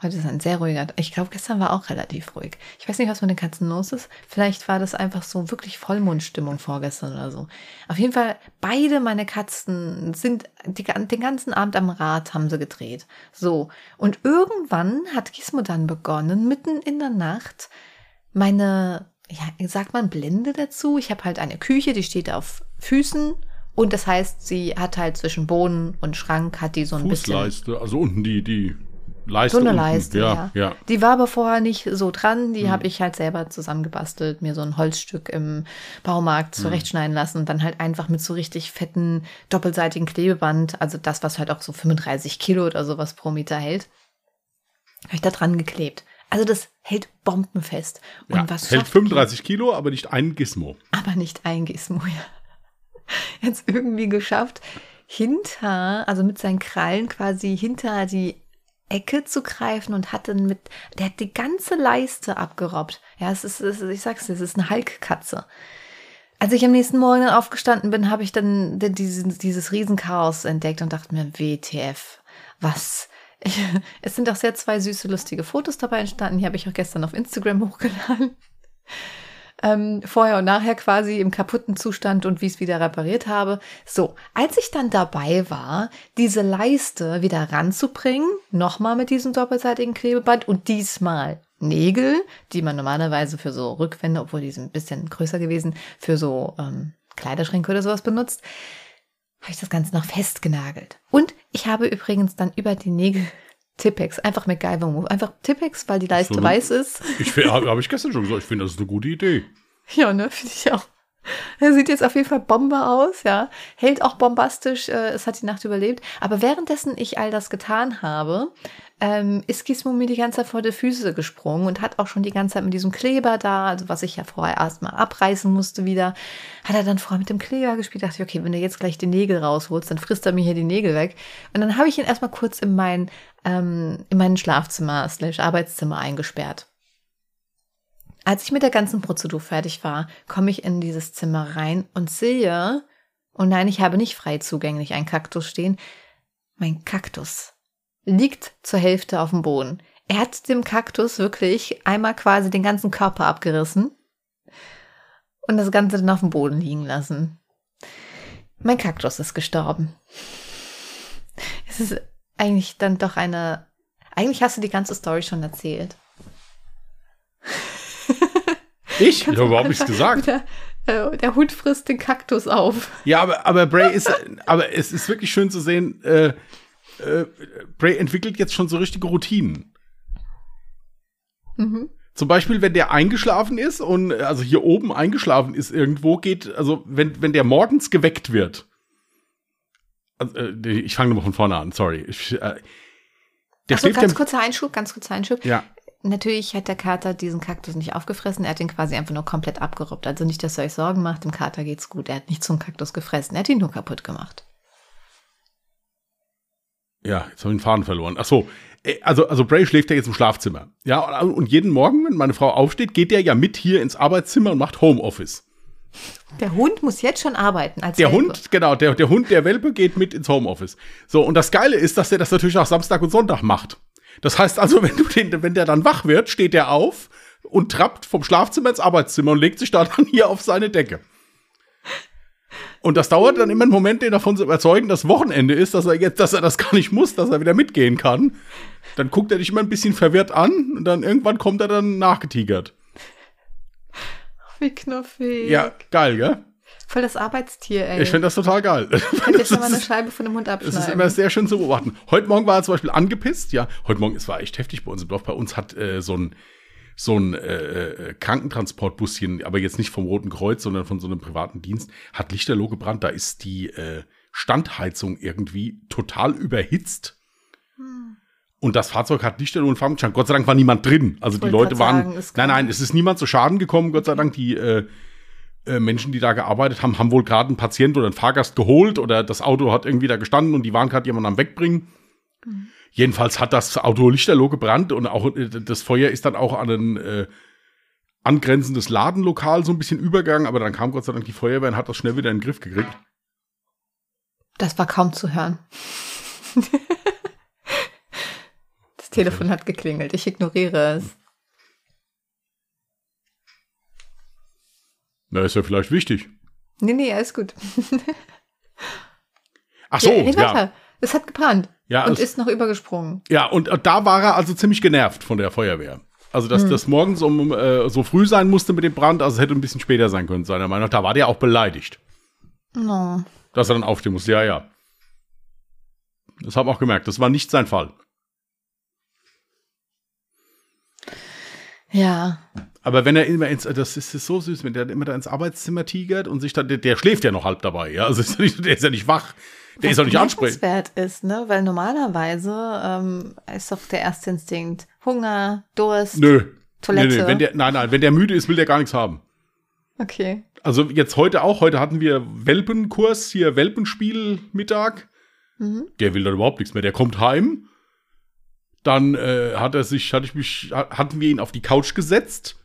Heute ist ein sehr ruhiger. Ich glaube, gestern war auch relativ ruhig. Ich weiß nicht, was mit den Katzen los ist. Vielleicht war das einfach so wirklich Vollmondstimmung vorgestern oder so. Auf jeden Fall, beide meine Katzen sind die, den ganzen Abend am Rad haben sie gedreht. So. Und irgendwann hat Gizmo dann begonnen, mitten in der Nacht, meine, ja, sagt man Blende dazu? Ich habe halt eine Küche, die steht auf Füßen und das heißt, sie hat halt zwischen Boden und Schrank hat die so ein bisschen Fußleiste, also unten die, die Leiste. so eine unten. Leiste, ja. ja. Die war aber vorher nicht so dran. Die Mhm. habe ich halt selber zusammengebastelt, mir so ein Holzstück im Baumarkt Mhm. zurechtschneiden lassen und dann halt einfach mit so richtig fetten, doppelseitigen Klebeband, also das, was halt auch so 35 Kilo oder sowas pro Meter hält, habe ich da dran geklebt. Also das hält bombenfest. Und ja. was Hält schafft 35 Kilo, aber nicht ein Gizmo. aber nicht ein Gizmo, ja. Jetzt irgendwie geschafft, hinter, also mit seinen Krallen quasi hinter die Ecke zu greifen und hat dann mit, der hat die ganze Leiste abgerobbt. Ja, es ist, es ist ich sag's dir, es ist eine Hulk-Katze. Als ich am nächsten Morgen aufgestanden bin, habe ich dann dieses, dieses Riesenchaos entdeckt und dachte mir, WTF, was? Es sind auch sehr zwei süße, lustige Fotos dabei entstanden. Die habe ich auch gestern auf Instagram hochgeladen ähm, vorher und nachher quasi im kaputten Zustand und wie es wieder repariert habe. So, als ich dann dabei war, diese Leiste wieder ranzubringen, nochmal mit diesem doppelseitigen Klebeband und diesmal Nägel, die man normalerweise für so Rückwände, obwohl die sind ein bisschen größer gewesen, für so ähm, Kleiderschränke oder sowas benutzt, habe ich das Ganze noch festgenagelt. Und ich habe übrigens dann über die Nägel Tippex, einfach MacGyver-Move. Einfach Tippex, weil die Leiste So, weiß ist. Ich habe hab ich gestern schon gesagt, ich finde, das ist eine gute Idee. Ja, ne, finde ich auch. Er sieht jetzt auf jeden Fall Bombe aus, ja. Hält auch bombastisch, äh, es hat die Nacht überlebt. Aber währenddessen ich all das getan habe, ähm, ist Gizmo mir die ganze Zeit vor die Füße gesprungen und hat auch schon die ganze Zeit mit diesem Kleber da, also was ich ja vorher erstmal abreißen musste wieder, hat er dann vorher mit dem Kleber gespielt. Dachte ich, okay, wenn du jetzt gleich die Nägel rausholst, dann frisst er mir hier die Nägel weg. Und dann habe ich ihn erstmal kurz in mein, ähm, in mein Schlafzimmer slash Arbeitszimmer eingesperrt. Als ich mit der ganzen Prozedur fertig war, komme ich in dieses Zimmer rein und sehe, und nein, ich habe nicht frei zugänglich einen Kaktus stehen, mein Kaktus liegt zur Hälfte auf dem Boden. Er hat dem Kaktus wirklich einmal quasi den ganzen Körper abgerissen und das Ganze dann auf dem Boden liegen lassen. Mein Kaktus ist gestorben. Es ist eigentlich dann doch eine. Eigentlich hast du die ganze Story schon erzählt. Ich? Ich Kannst habe du überhaupt nichts gesagt. Der, äh, der Hund frisst den Kaktus auf. Ja, aber, aber Bray ist, aber es ist wirklich schön zu sehen, äh, äh, Bray entwickelt jetzt schon so richtige Routinen. Mhm. Zum Beispiel, wenn der eingeschlafen ist und also hier oben eingeschlafen ist irgendwo, geht, also wenn, wenn der morgens geweckt wird. Also, äh, ich fange nochmal von vorne an, sorry. Ich, äh, der schläft ganz kurzer Einschub, ganz kurzer Einschub. ja. Natürlich hat der Kater diesen Kaktus nicht aufgefressen, er hat ihn quasi einfach nur komplett abgeruppt. Also nicht, dass ihr euch Sorgen macht, dem Kater geht's gut. Er hat nicht zum Kaktus gefressen, er hat ihn nur kaputt gemacht. Ja, jetzt habe ich den Faden verloren. Ach so, äh, also, also Bray schläft ja jetzt im Schlafzimmer. Ja, und und jeden Morgen, wenn meine Frau aufsteht, geht der ja mit hier ins Arbeitszimmer und macht Homeoffice. Der Hund muss jetzt schon arbeiten als Der Welpe. Hund, genau, der, der Hund, der Welpe geht mit ins Homeoffice. So, und das Geile ist, dass der das natürlich auch Samstag und Sonntag macht. Das heißt also, wenn du den, wenn der dann wach wird, steht der auf und trappt vom Schlafzimmer ins Arbeitszimmer und legt sich da dann hier auf seine Decke. Und das dauert dann immer einen Moment, den davon zu überzeugen, dass Wochenende ist, dass er jetzt, dass er das gar nicht muss, dass er wieder mitgehen kann. Dann guckt er dich immer ein bisschen verwirrt an und dann irgendwann kommt er dann nachgetigert. Wie knuffig. Ja, geil, gell? Voll das Arbeitstier, ey. Ich finde das total geil. Kann jetzt noch mal eine Scheibe von dem Hund Es abschneiden. ist immer sehr schön zu beobachten. Heute Morgen war er zum Beispiel angepisst. Ja, heute Morgen, es war echt heftig bei uns im Dorf. Bei uns hat äh, so ein, so ein äh, äh, Krankentransportbuschen, aber jetzt nicht vom Roten Kreuz, sondern von so einem privaten Dienst, hat Lichterloh gebrannt. Da ist die äh, Standheizung irgendwie total überhitzt. Und das Fahrzeug hat Lichterloh und Farbenschein. Gott sei Dank war niemand drin. Also die Leute waren. sagen, nein, nein, es ist niemand zu Schaden gekommen. Gott sei Dank die äh, äh, Menschen, die da gearbeitet haben, haben wohl gerade einen Patient oder einen Fahrgast geholt oder das Auto hat irgendwie da gestanden und die waren gerade jemand am Wegbringen. Jedenfalls hat das Auto lichterloh gebrannt und auch äh, das Feuer ist dann auch an ein äh, angrenzendes Ladenlokal so ein bisschen übergegangen, aber dann kam Gott sei Dank die Feuerwehr und hat das schnell wieder in den Griff gekriegt. Das war kaum zu hören. das Telefon hat geklingelt. Ich ignoriere es. Na, ist ja vielleicht wichtig. Nee, nee, alles gut. Ach so, ja, ja. Es hat gebrannt. Ja, und ist noch übergesprungen. Ja, und äh, da war er also ziemlich genervt von der Feuerwehr. Also, dass Hm. das morgens um äh, so früh sein musste mit dem Brand, also es hätte ein bisschen später sein können, seiner Meinung nach. Da war der auch beleidigt, No. dass er dann aufstehen musste. Ja, ja. Das haben wir auch gemerkt. Das war nicht sein Fall. Ja. Aber wenn er immer ins, das ist, so süß, wenn der immer da ins Arbeitszimmer tigert und sich dann, der, der schläft ja noch halb dabei, ja. Also ist nicht, der ist ja nicht wach. Der ist auch nicht ansprechend. wert ist, ne? Weil normalerweise ähm, ist doch der erste Instinkt Hunger, Durst. Nö. Toilette. Nee, nee, wenn der, nein, nein, wenn der müde ist, will der gar nichts haben. Okay. Also jetzt heute auch, heute hatten wir Welpenkurs, hier Welpenspiel Mittag. Mhm. Der will dann überhaupt nichts mehr. Der kommt heim. Dann äh, hat er sich, hatte ich mich, ha- hatten wir ihn auf die Couch gesetzt.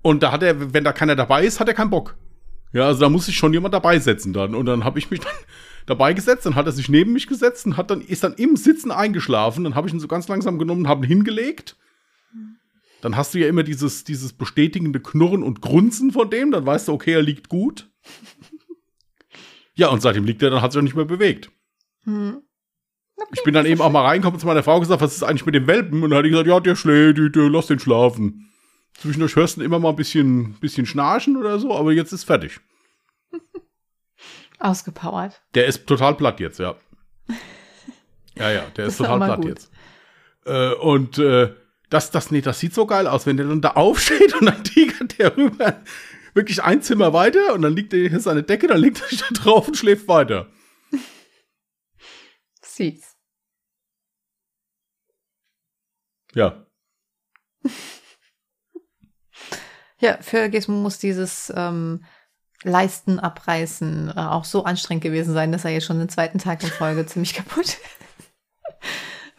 Und da hat er, wenn da keiner dabei ist, hat er keinen Bock. Ja, also da muss sich schon jemand dabei setzen dann. Und dann habe ich mich dann dabei gesetzt, dann hat er sich neben mich gesetzt und hat dann, ist dann im Sitzen eingeschlafen. Dann habe ich ihn so ganz langsam genommen, habe ihn hingelegt. Dann hast du ja immer dieses, dieses bestätigende Knurren und Grunzen von dem, dann weißt du, okay, er liegt gut. Ja, und seitdem liegt er, dann hat sich auch nicht mehr bewegt. Hm. Ich bin dann eben auch mal reingekommen zu meiner Frau und gesagt, was ist eigentlich mit dem Welpen? Und dann hat die gesagt, ja, der schläft, die- der, lass den schlafen. Zwischendurch hörst du immer mal ein bisschen, bisschen schnarchen oder so, aber jetzt ist fertig. Ausgepowert. Der ist total platt jetzt, ja. Ja, ja, der ist total platt gut. jetzt. Äh, und äh, das, das, nee, das sieht so geil aus, wenn der dann da aufsteht und dann tigert der rüber wirklich ein Zimmer weiter und dann liegt er hier seine Decke, dann liegt er da drauf und schläft weiter. Süß. Ja. Ja, für Gizmo muss dieses ähm, Leisten abreißen äh, auch so anstrengend gewesen sein, dass er jetzt schon den zweiten Tag in Folge ziemlich kaputt ist.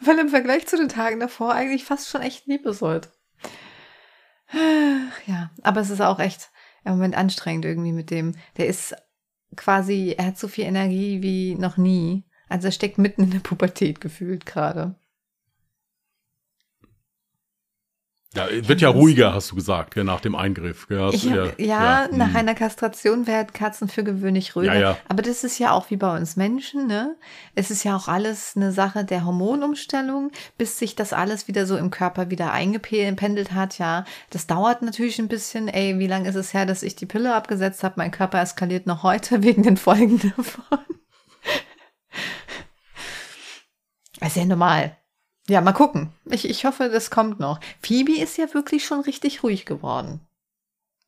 Weil im Vergleich zu den Tagen davor eigentlich fast schon echt liebesollt. Ja, aber es ist auch echt im Moment anstrengend irgendwie mit dem. Der ist quasi, er hat so viel Energie wie noch nie. Also er steckt mitten in der Pubertät gefühlt gerade. Ja, wird ja ruhiger, hast du gesagt, ja, nach dem Eingriff. Ja, Ich ja, ja, nach hm. einer Kastration werden Katzen für gewöhnlich ruhiger. Aber das ist ja auch wie bei uns Menschen, ne? Es ist ja auch alles eine Sache der Hormonumstellung, bis sich das alles wieder so im Körper wieder eingependelt hat, ja. Das dauert natürlich ein bisschen. Ey, wie lange ist es her, dass ich die Pille abgesetzt habe? Mein Körper eskaliert noch heute wegen den Folgen davon. ist ja normal. Ja, mal gucken. Ich, ich hoffe, das kommt noch. Phoebe ist ja wirklich schon richtig ruhig geworden.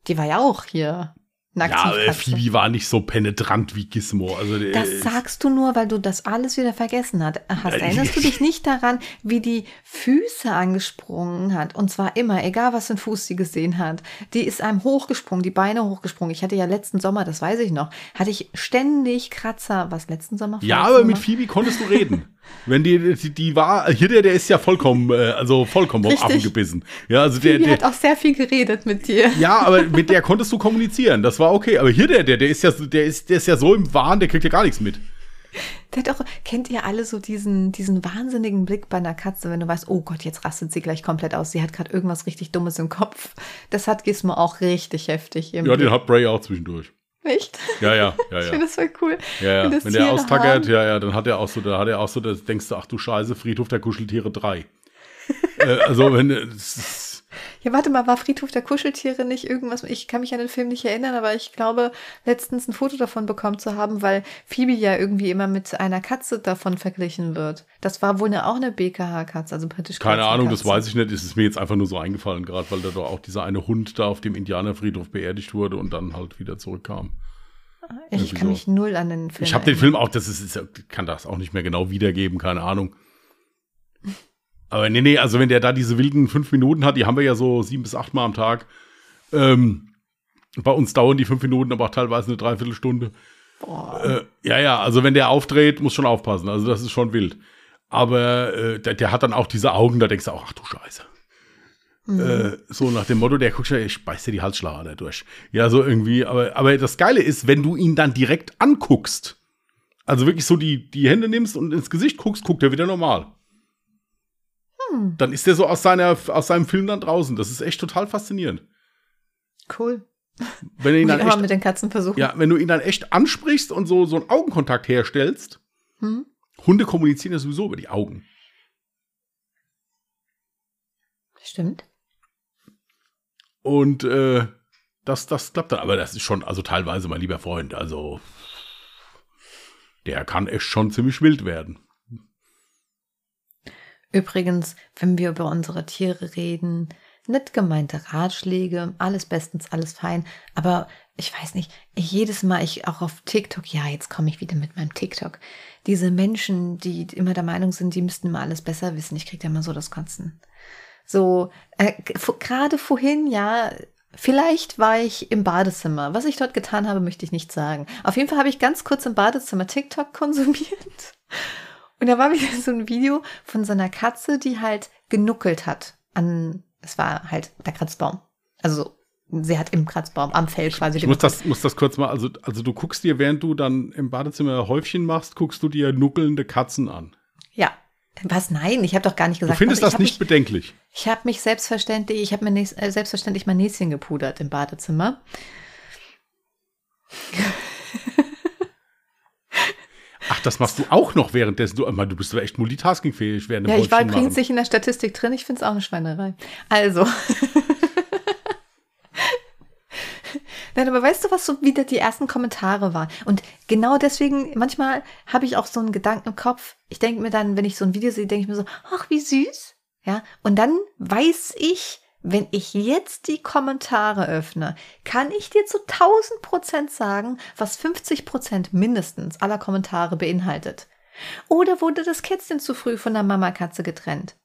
Die war ja auch hier. eine Ja, aber. Phoebe war nicht so penetrant wie Gizmo. Also, Das sagst du nur, weil du das alles wieder vergessen hast. Äh, Erinnerst du dich nicht daran, wie die Füße angesprungen hat? Und zwar immer, egal was für einen Fuß sie gesehen hat. Die ist einem hochgesprungen, die Beine hochgesprungen. Ich hatte ja letzten Sommer, das weiß ich noch, hatte ich ständig Kratzer. Was letzten Sommer? ja, aber mit? Phoebe konntest du reden. Wenn die, die, die war, hier der, der ist ja vollkommen, äh, also vollkommen auf. Affen gebissen. Ja, also der, der, hat auch sehr viel geredet mit dir. ja, aber mit der konntest du kommunizieren. Das war okay. Aber hier der, der, der ist ja, so- der ist, der ist ja so im Wahn, der kriegt ja gar nichts mit. Der hat auch, kennt ihr alle so diesen, diesen wahnsinnigen Blick bei einer Katze, wenn du weißt, oh Gott, jetzt rastet sie gleich komplett aus. Sie hat gerade irgendwas richtig Dummes im Kopf. Das hat Gizmo auch richtig heftig. Im Ja, den Blick. hat Bray auch zwischendurch. Echt? Ja, ja, ja, Ich ja. finde das voll cool. Ja, ja. Das Wenn der austackert, ja, ja, dann hat er auch so, da hat er auch so, da denkst du, ach du Scheiße, Friedhof der Kuscheltiere 3. äh, also, wenn, Ja, warte mal, war Friedhof der Kuscheltiere nicht irgendwas? Ich kann mich an den Film nicht erinnern, aber ich glaube, letztens ein Foto davon bekommen zu haben, weil Phoebe ja irgendwie immer mit einer Katze davon verglichen wird. Das war wohl eine, auch eine BKH-Katze, also britisch keine Ahnung, das weiß ich nicht, es ist mir jetzt einfach nur so eingefallen, gerade weil da doch auch dieser eine Hund da auf dem Indianerfriedhof beerdigt wurde und dann halt wieder zurückkam. Ich irgendwie kann so. mich null an den Film Ich habe den. Film auch, das ist, ist, kann das auch nicht mehr genau wiedergeben, keine Ahnung. Aber nee, nee, also wenn der da diese wilden fünf Minuten hat, die haben wir ja so sieben bis acht Mal am Tag. Ähm, bei uns dauern die fünf Minuten aber auch teilweise eine Dreiviertelstunde. Äh, ja, ja, also wenn der aufdreht, muss schon aufpassen. Also das ist schon wild. Aber äh, der, der hat dann auch diese Augen, da denkst du auch, ach du Scheiße. Äh, so nach dem Motto, der guckt ja, ich beiß dir die Halsschlagader durch. Ja, so irgendwie. Aber, aber das Geile ist, wenn du ihn dann direkt anguckst, also wirklich so die, die Hände nimmst und ins Gesicht guckst, guckt er wieder normal. Hm, Dann ist der so aus, seiner, aus seinem Film dann draußen. Das ist echt total faszinierend. cool. Wenn du ihn dann echt, mit den Katzen versuchen. ja, wenn du ihn dann echt ansprichst und so, so einen Augenkontakt herstellst, Hm? Hunde kommunizieren ja sowieso über die Augen. Stimmt. Und äh, das, das klappt dann. Aber das ist schon, also teilweise, mein lieber Freund, also der kann echt schon ziemlich wild werden. Übrigens, wenn wir über unsere Tiere reden, nett gemeinte Ratschläge, alles bestens, alles fein, aber ich weiß nicht, ich, jedes Mal, ich auch auf TikTok, ja, jetzt komme ich wieder mit meinem TikTok, diese Menschen, die immer der Meinung sind, die müssten immer alles besser wissen, ich kriege da immer so das Kotzen. So, äh, gerade vorhin, ja, vielleicht war ich im Badezimmer. Was ich dort getan habe, möchte ich nicht sagen. Auf jeden Fall habe ich ganz kurz im Badezimmer TikTok konsumiert. Und da war wieder so ein Video von so einer Katze, die halt genuckelt hat an, es war halt der Kratzbaum. Also sie hat im Kratzbaum am Fell quasi Ich muss das, muss das kurz mal, also, also du guckst dir, während du dann im Badezimmer Häufchen machst, guckst du dir nuckelnde Katzen an. Ja. Was? Nein, ich habe doch gar nicht Du gesagt. findest aber ich das nicht Mich, bedenklich. ich habe mich selbstverständlich, ich habe mir nächst, äh, selbstverständlich mein Näschen gepudert im Badezimmer. Ach, das machst du auch noch währenddessen. Du, du bist aber echt multitaskingfähig während dem Ja, ich war übrigens nicht in der Statistik drin. Ich finde es auch eine Schweinerei. Also. Nein, aber weißt du, was so wieder die ersten Kommentare waren? Und genau deswegen, manchmal habe ich auch so einen Gedanken im Kopf. Ich denke mir dann, wenn ich so ein Video sehe, denke ich mir so, ach, wie süß. Ja, und dann weiß ich, wenn ich jetzt die Kommentare öffne, kann ich dir zu 1000 Prozent sagen, was 50 Prozent mindestens aller Kommentare beinhaltet. Oder wurde das Kätzchen zu früh von der Mamakatze getrennt?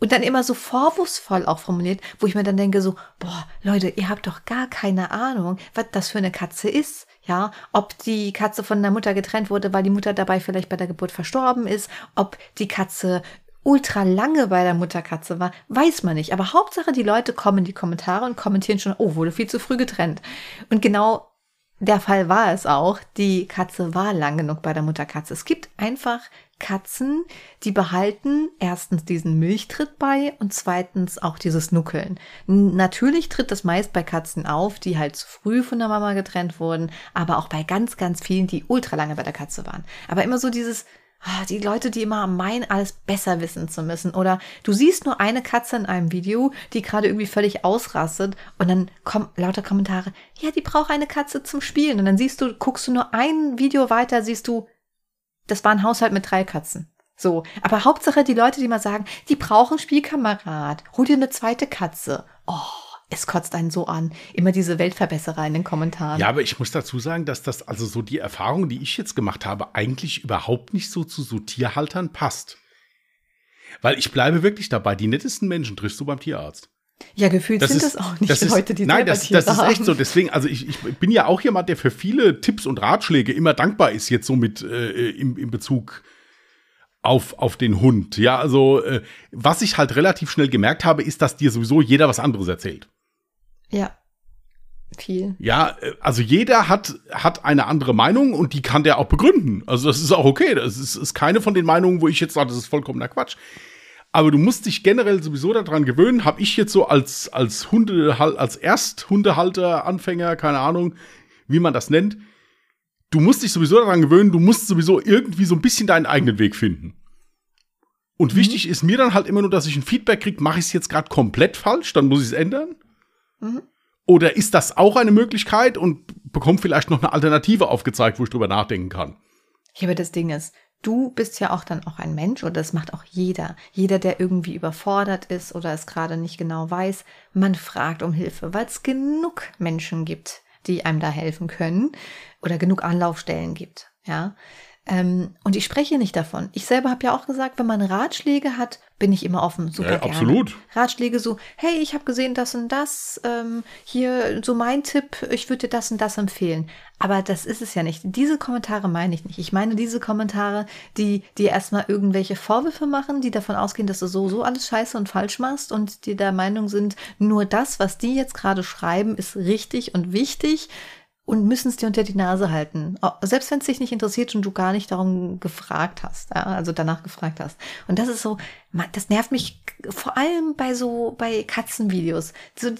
Und dann immer so vorwurfsvoll auch formuliert, wo ich mir dann denke so, boah, Leute, ihr habt doch gar keine Ahnung, was das für eine Katze ist. Ja, ob die Katze von der Mutter getrennt wurde, weil die Mutter dabei vielleicht bei der Geburt verstorben ist, ob die Katze ultra lange bei der Mutterkatze war, weiß man nicht. Aber Hauptsache, die Leute kommen in die Kommentare und kommentieren schon, oh, wurde viel zu früh getrennt. Und genau der Fall war es auch. Die Katze war lang genug bei der Mutterkatze. Es gibt einfach Katzen, die behalten erstens diesen Milchtritt bei und zweitens auch dieses Nuckeln. Natürlich tritt das meist bei Katzen auf, die halt zu früh von der Mama getrennt wurden, aber auch bei ganz, ganz vielen, die ultra lange bei der Katze waren. Aber immer so dieses, die Leute, die immer meinen, alles besser wissen zu müssen. Oder du siehst nur eine Katze in einem Video, die gerade irgendwie völlig ausrastet und dann kommen lauter Kommentare, ja, die braucht eine Katze zum Spielen. Und dann siehst du, guckst du nur ein Video weiter, siehst du, das war ein Haushalt mit drei Katzen. So. Aber Hauptsache die Leute, die mal sagen, die brauchen Spielkamerad. Hol dir eine zweite Katze. Oh es kotzt einen so an. Immer diese Weltverbesserer in den Kommentaren. Ja, aber ich muss dazu sagen, dass das, also so die Erfahrung, die ich jetzt gemacht habe, eigentlich überhaupt nicht so zu so Tierhaltern passt. Weil ich bleibe wirklich dabei, die nettesten Menschen triffst du beim Tierarzt. Ja, gefühlt das sind ist, das auch nicht das ist, Leute, die Nein, das, das ist echt so. Deswegen, also ich, ich bin ja auch jemand, der für viele Tipps und Ratschläge immer dankbar ist, jetzt so mit äh, im, im Bezug auf, auf den Hund. Ja, also äh, was ich halt relativ schnell gemerkt habe, ist, dass dir sowieso jeder was anderes erzählt. Ja. Viel. Ja, äh, also jeder hat, hat eine andere Meinung und die kann der auch begründen. Also das ist auch okay. Das ist, ist keine von den Meinungen, wo ich jetzt sage, das ist vollkommener Quatsch. Aber du musst dich generell sowieso daran gewöhnen, habe ich jetzt so als, als Hunde, als Ersthundehalter, Anfänger, keine Ahnung, wie man das nennt. Du musst dich sowieso daran gewöhnen, du musst sowieso irgendwie so ein bisschen deinen eigenen Weg finden. Und mhm. wichtig ist mir dann halt immer nur, dass ich ein Feedback kriege, mache ich es jetzt gerade komplett falsch, dann muss ich es ändern. Mhm. Oder ist das auch eine Möglichkeit und bekommt vielleicht noch eine Alternative aufgezeigt, wo ich drüber nachdenken kann? Ja, aber das Ding ist, du bist ja auch dann auch ein Mensch oder das macht auch jeder. Jeder, der irgendwie überfordert ist oder es gerade nicht genau weiß, man fragt um Hilfe, weil es genug Menschen gibt, die einem da helfen können oder genug Anlaufstellen gibt. Ja, ähm, und ich spreche nicht davon. Ich selber habe ja auch gesagt, wenn man Ratschläge hat, bin ich immer offen, super ja, gerne. Absolut. Ratschläge so, hey, ich habe gesehen das und das, ähm, hier so mein Tipp, ich würde dir das und das empfehlen. Aber das ist es ja nicht. Diese Kommentare meine ich nicht. Ich meine diese Kommentare, die dir erstmal irgendwelche Vorwürfe machen, die davon ausgehen, dass du so so alles scheiße und falsch machst und die der Meinung sind, nur das, was die jetzt gerade schreiben, ist richtig und wichtig und müssen es dir unter die Nase halten. Selbst wenn es dich nicht interessiert und du gar nicht darum gefragt hast, ja, also danach gefragt hast. Und das ist so, das nervt mich vor allem bei so, bei Katzenvideos. So,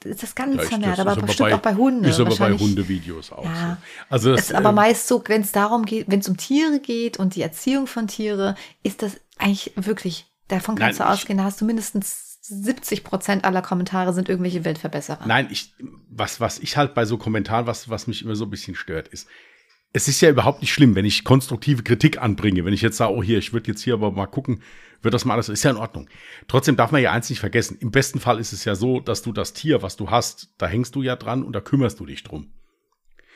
das ganz ja, vermehrt, aber bestimmt bei, auch bei Hunden. Ist aber bei Hundevideos auch ja, so. Also das, ist aber ähm, meist so, wenn es darum geht, wenn es um Tiere geht und die Erziehung von Tiere, ist das eigentlich wirklich, davon kannst nein, du ausgehen, da hast du mindestens 70 Prozent aller Kommentare sind irgendwelche Weltverbesserer. Nein, ich, was, was ich halt bei so Kommentaren, was, was mich immer so ein bisschen stört, ist, es ist ja überhaupt nicht schlimm, wenn ich konstruktive Kritik anbringe. Wenn ich jetzt sage, oh hier, ich würde jetzt hier aber mal gucken, wird das mal alles, ist ja in Ordnung. Trotzdem darf man ja eins nicht vergessen. Im besten Fall ist es ja so, dass du das Tier, was du hast, da hängst du ja dran und da kümmerst du dich drum.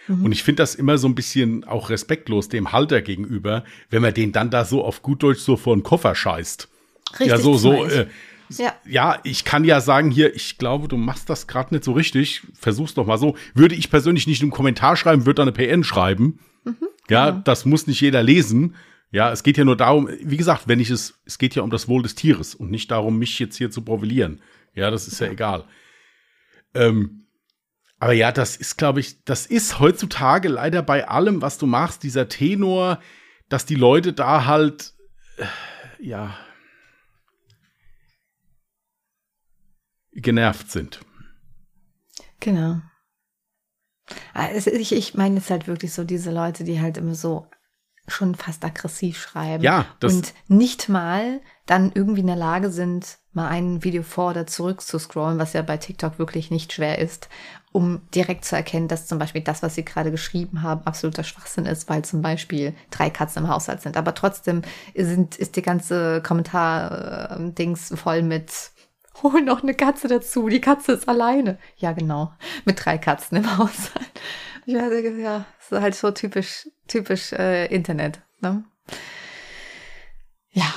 Mhm. Und ich finde das immer so ein bisschen auch respektlos dem Halter gegenüber, wenn man den dann da so auf gut Deutsch so vor den Koffer scheißt. Richtig. Ja, so, so, äh, ja. ja, ich kann ja sagen hier, ich glaube, du machst das gerade nicht so richtig. Versuch's doch mal so. Würde ich persönlich nicht einen Kommentar schreiben, würde da eine PN schreiben. Mhm, ja, genau. das muss nicht jeder lesen. Ja, es geht ja nur darum, wie gesagt, wenn ich es, es geht ja um das Wohl des Tieres und nicht darum, mich jetzt hier zu profilieren. Ja, das ist ja, ja egal. Ähm, aber ja, das ist, glaube ich, das ist heutzutage leider bei allem, was du machst, dieser Tenor, dass die Leute da halt, äh, ja, genervt sind. Genau. Also ich, ich meine es halt wirklich so diese Leute, die halt immer so schon fast aggressiv schreiben. Ja, das und nicht mal dann irgendwie in der Lage sind, mal ein Video vor oder zurück zu scrollen, was ja bei TikTok wirklich nicht schwer ist, um direkt zu erkennen, dass zum Beispiel das, was sie gerade geschrieben haben, absoluter Schwachsinn ist, weil zum Beispiel drei Katzen im Haushalt sind. Aber trotzdem sind, ist die ganze Kommentar-Dings voll mit hol noch eine Katze dazu, die Katze ist alleine. Ja, genau, mit drei Katzen im Haushalt. Ich ja, das ist halt so typisch, typisch äh, Internet. Ne? Ja.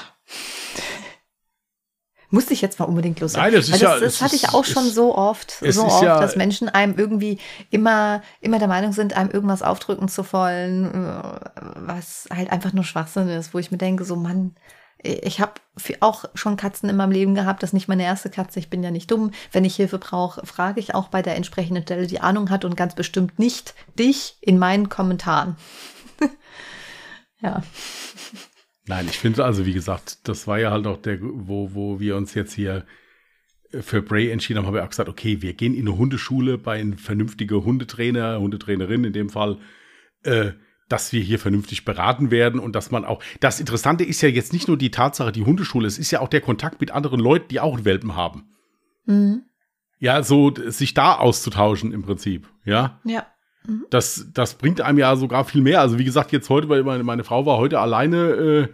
Musste ich jetzt mal unbedingt los. Nein, das ist das, ja. das hatte ich auch schon so oft, so oft, ja, dass Menschen einem irgendwie immer, immer der Meinung sind, einem irgendwas aufdrücken zu wollen, äh, was halt einfach nur Schwachsinn ist, wo ich mir denke, so Mann, ich habe auch schon Katzen in meinem Leben gehabt. Das ist nicht meine erste Katze. Ich bin ja nicht dumm. Wenn ich Hilfe brauche, frage ich auch bei der entsprechenden Stelle, die Ahnung hat und ganz bestimmt nicht dich in meinen Kommentaren. ja. Nein, ich finde also, wie gesagt, das war ja halt auch der, wo, wo wir uns jetzt hier für Bray entschieden haben, haben wir auch gesagt, okay, wir gehen in eine Hundeschule bei einem vernünftigen Hundetrainer, Hundetrainerin in dem Fall, äh, dass wir hier vernünftig beraten werden und dass man auch. Das Interessante ist ja jetzt nicht nur die Tatsache, die Hundeschule, es ist ja auch der Kontakt mit anderen Leuten, die auch Welpen haben. Mhm. Ja, so sich da auszutauschen im Prinzip, ja. Ja. Mhm. Das, das bringt einem ja sogar viel mehr. Also wie gesagt, jetzt heute, weil meine, meine Frau war heute alleine äh,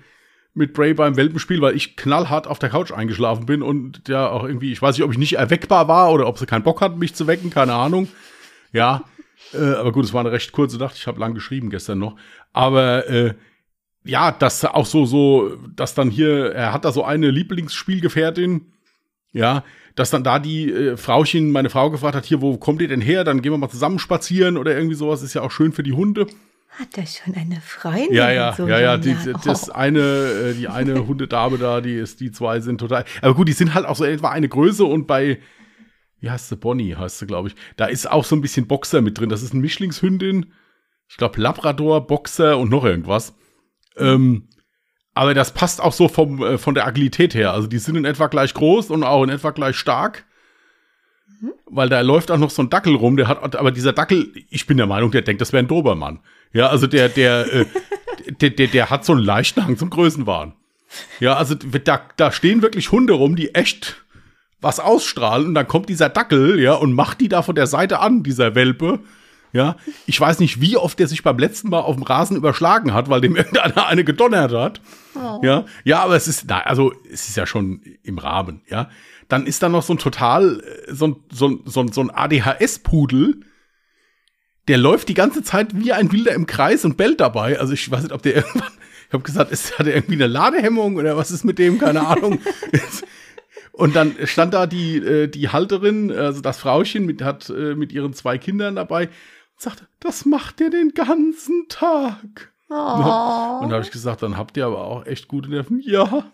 mit Bray beim Welpenspiel, weil ich knallhart auf der Couch eingeschlafen bin und ja auch irgendwie, ich weiß nicht, ob ich nicht erweckbar war oder ob sie keinen Bock hatten, mich zu wecken, keine Ahnung. Ja. Äh, aber gut, es war eine recht kurze Nacht. Ich habe lang geschrieben gestern noch. Aber äh, ja, das auch so, so, dass dann hier, er hat da so eine Lieblingsspielgefährtin, ja, dass dann da die äh, Frauchen, meine Frau gefragt hat, hier, wo kommt ihr denn her? Dann gehen wir mal zusammen spazieren oder irgendwie sowas, ist ja auch schön für die Hunde. Hat er schon eine Freundin? Ja, ja, so ja, ja, die, das oh. eine, äh, die eine Hundedame da, die ist, die zwei sind total, aber gut, die sind halt auch so etwa eine Größe und bei, wie heißt sie, Bonnie heißt sie, glaube ich. Da ist auch so ein bisschen Boxer mit drin. Das ist ein Mischlingshündin. Ich glaube Labrador, Boxer und noch irgendwas. Ähm, aber das passt auch so vom, äh, von der Agilität her. Also die sind in etwa gleich groß und auch in etwa gleich stark. Mhm. Weil da läuft auch noch so ein Dackel rum, der hat, aber dieser Dackel, ich bin der Meinung, der denkt, das wäre ein Dobermann. Ja, also der, der, äh, der, der, der hat so einen leichten Hang zum Größenwahn. Ja, also da, da stehen wirklich Hunde rum, die echt was ausstrahlen und dann kommt dieser Dackel, ja, und macht die da von der Seite an, dieser Welpe. Ja, ich weiß nicht, wie oft der sich beim letzten Mal auf dem Rasen überschlagen hat, weil dem irgendeiner eine gedonnert hat. Oh. Ja, ja, aber es ist, na, also, es ist ja schon im Rahmen, ja. Dann ist da noch so ein total, äh, so ein, so so so ein ADHS-Pudel, der läuft die ganze Zeit wie ein Wilder im Kreis und bellt dabei. Also ich weiß nicht, ob der irgendwann, ich habe gesagt, ist, hat er irgendwie eine Ladehemmung oder was ist mit dem, keine Ahnung. Und dann stand da die, äh, die Halterin, also das Frauchen, mit, hat äh, mit ihren zwei Kindern dabei und sagte, das macht ihr den ganzen Tag. Oh. Und da habe ich gesagt, dann habt ihr aber auch echt gute Nerven. Ja.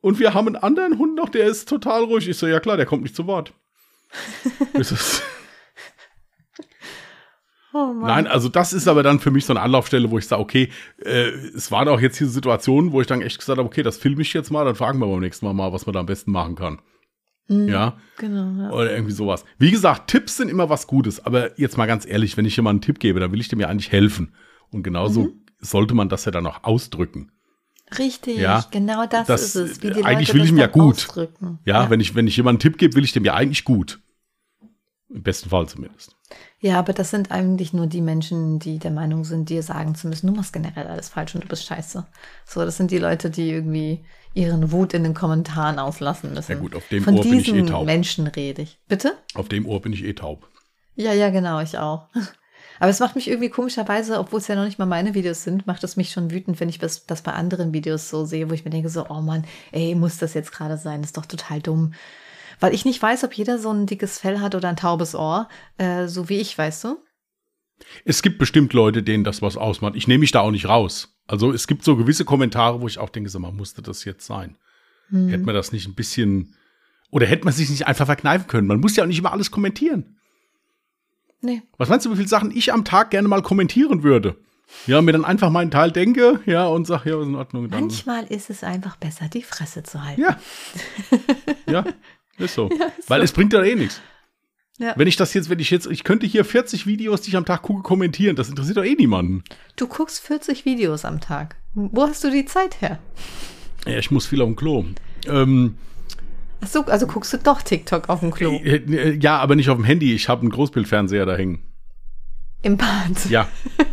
Und wir haben einen anderen Hund noch, der ist total ruhig. Ich so, ja klar, der kommt nicht zu Wort. Oh Nein, also das ist aber dann für mich so eine Anlaufstelle, wo ich sage, okay, äh, es waren auch jetzt hier Situationen, wo ich dann echt gesagt habe, okay, das filme ich jetzt mal, dann fragen wir beim nächsten Mal mal, was man da am besten machen kann. Mhm, ja. Genau. Ja. Oder irgendwie sowas. Wie gesagt, Tipps sind immer was Gutes, aber jetzt mal ganz ehrlich, wenn ich jemandem einen Tipp gebe, dann will ich dem ja eigentlich helfen. Und genauso mhm. sollte man das ja dann auch ausdrücken. Richtig, ja, genau das, das, ist es. eigentlich Leute will ich ihm ja gut. Ja, ja, wenn ich wenn ich jemandem einen Tipp gebe, will ich dem ja eigentlich gut. Im besten Fall zumindest. Ja, aber das sind eigentlich nur die Menschen, die der Meinung sind, dir sagen zu müssen, du machst generell alles falsch und du bist scheiße. So, das sind die Leute, die irgendwie ihren Wut in den Kommentaren auslassen müssen. Ja gut, auf dem Von Ohr bin ich eh taub. Menschen rede ich. Bitte? Auf dem Ohr bin ich eh taub. Ja, ja, genau, ich auch. Aber es macht mich irgendwie komischerweise, obwohl es ja noch nicht mal meine Videos sind, macht es mich schon wütend, wenn ich das, das bei anderen Videos so sehe, wo ich mir denke so, oh Mann, ey, muss das jetzt gerade sein? Das ist doch total dumm. Weil ich nicht weiß, ob jeder so ein dickes Fell hat oder ein taubes Ohr, äh, so wie ich, weißt du? Es gibt bestimmt Leute, denen das was ausmacht. Ich nehme mich da auch nicht raus. Also es gibt so gewisse Kommentare, wo ich auch denke, so, man musste das jetzt sein. Hm. Hätte man das nicht ein bisschen, oder hätte man sich nicht einfach verkneifen können? Man muss ja auch nicht immer alles kommentieren. Nee. Was meinst du, wie viele Sachen ich am Tag gerne mal kommentieren würde? Ja, mir dann einfach meinen Teil denke, ja, und sag, ja, was in Ordnung. Dann. Manchmal ist es einfach besser, die Fresse zu halten. Ja. ja. Ist so. Ja, ist Weil so. es bringt ja eh nichts. Ja. Wenn ich das jetzt, wenn ich jetzt, ich könnte hier 40 Videos, die ich am Tag gucke, kommentieren. Das interessiert doch eh niemanden. Du guckst 40 Videos am Tag. Wo hast du die Zeit her? Ja, ich muss viel auf dem Klo. Ähm, Ach so, also guckst du doch TikTok auf dem Klo. Äh, äh, Ja, aber nicht auf dem Handy. Ich habe einen Großbildfernseher da hängen. Im Bad. Ja,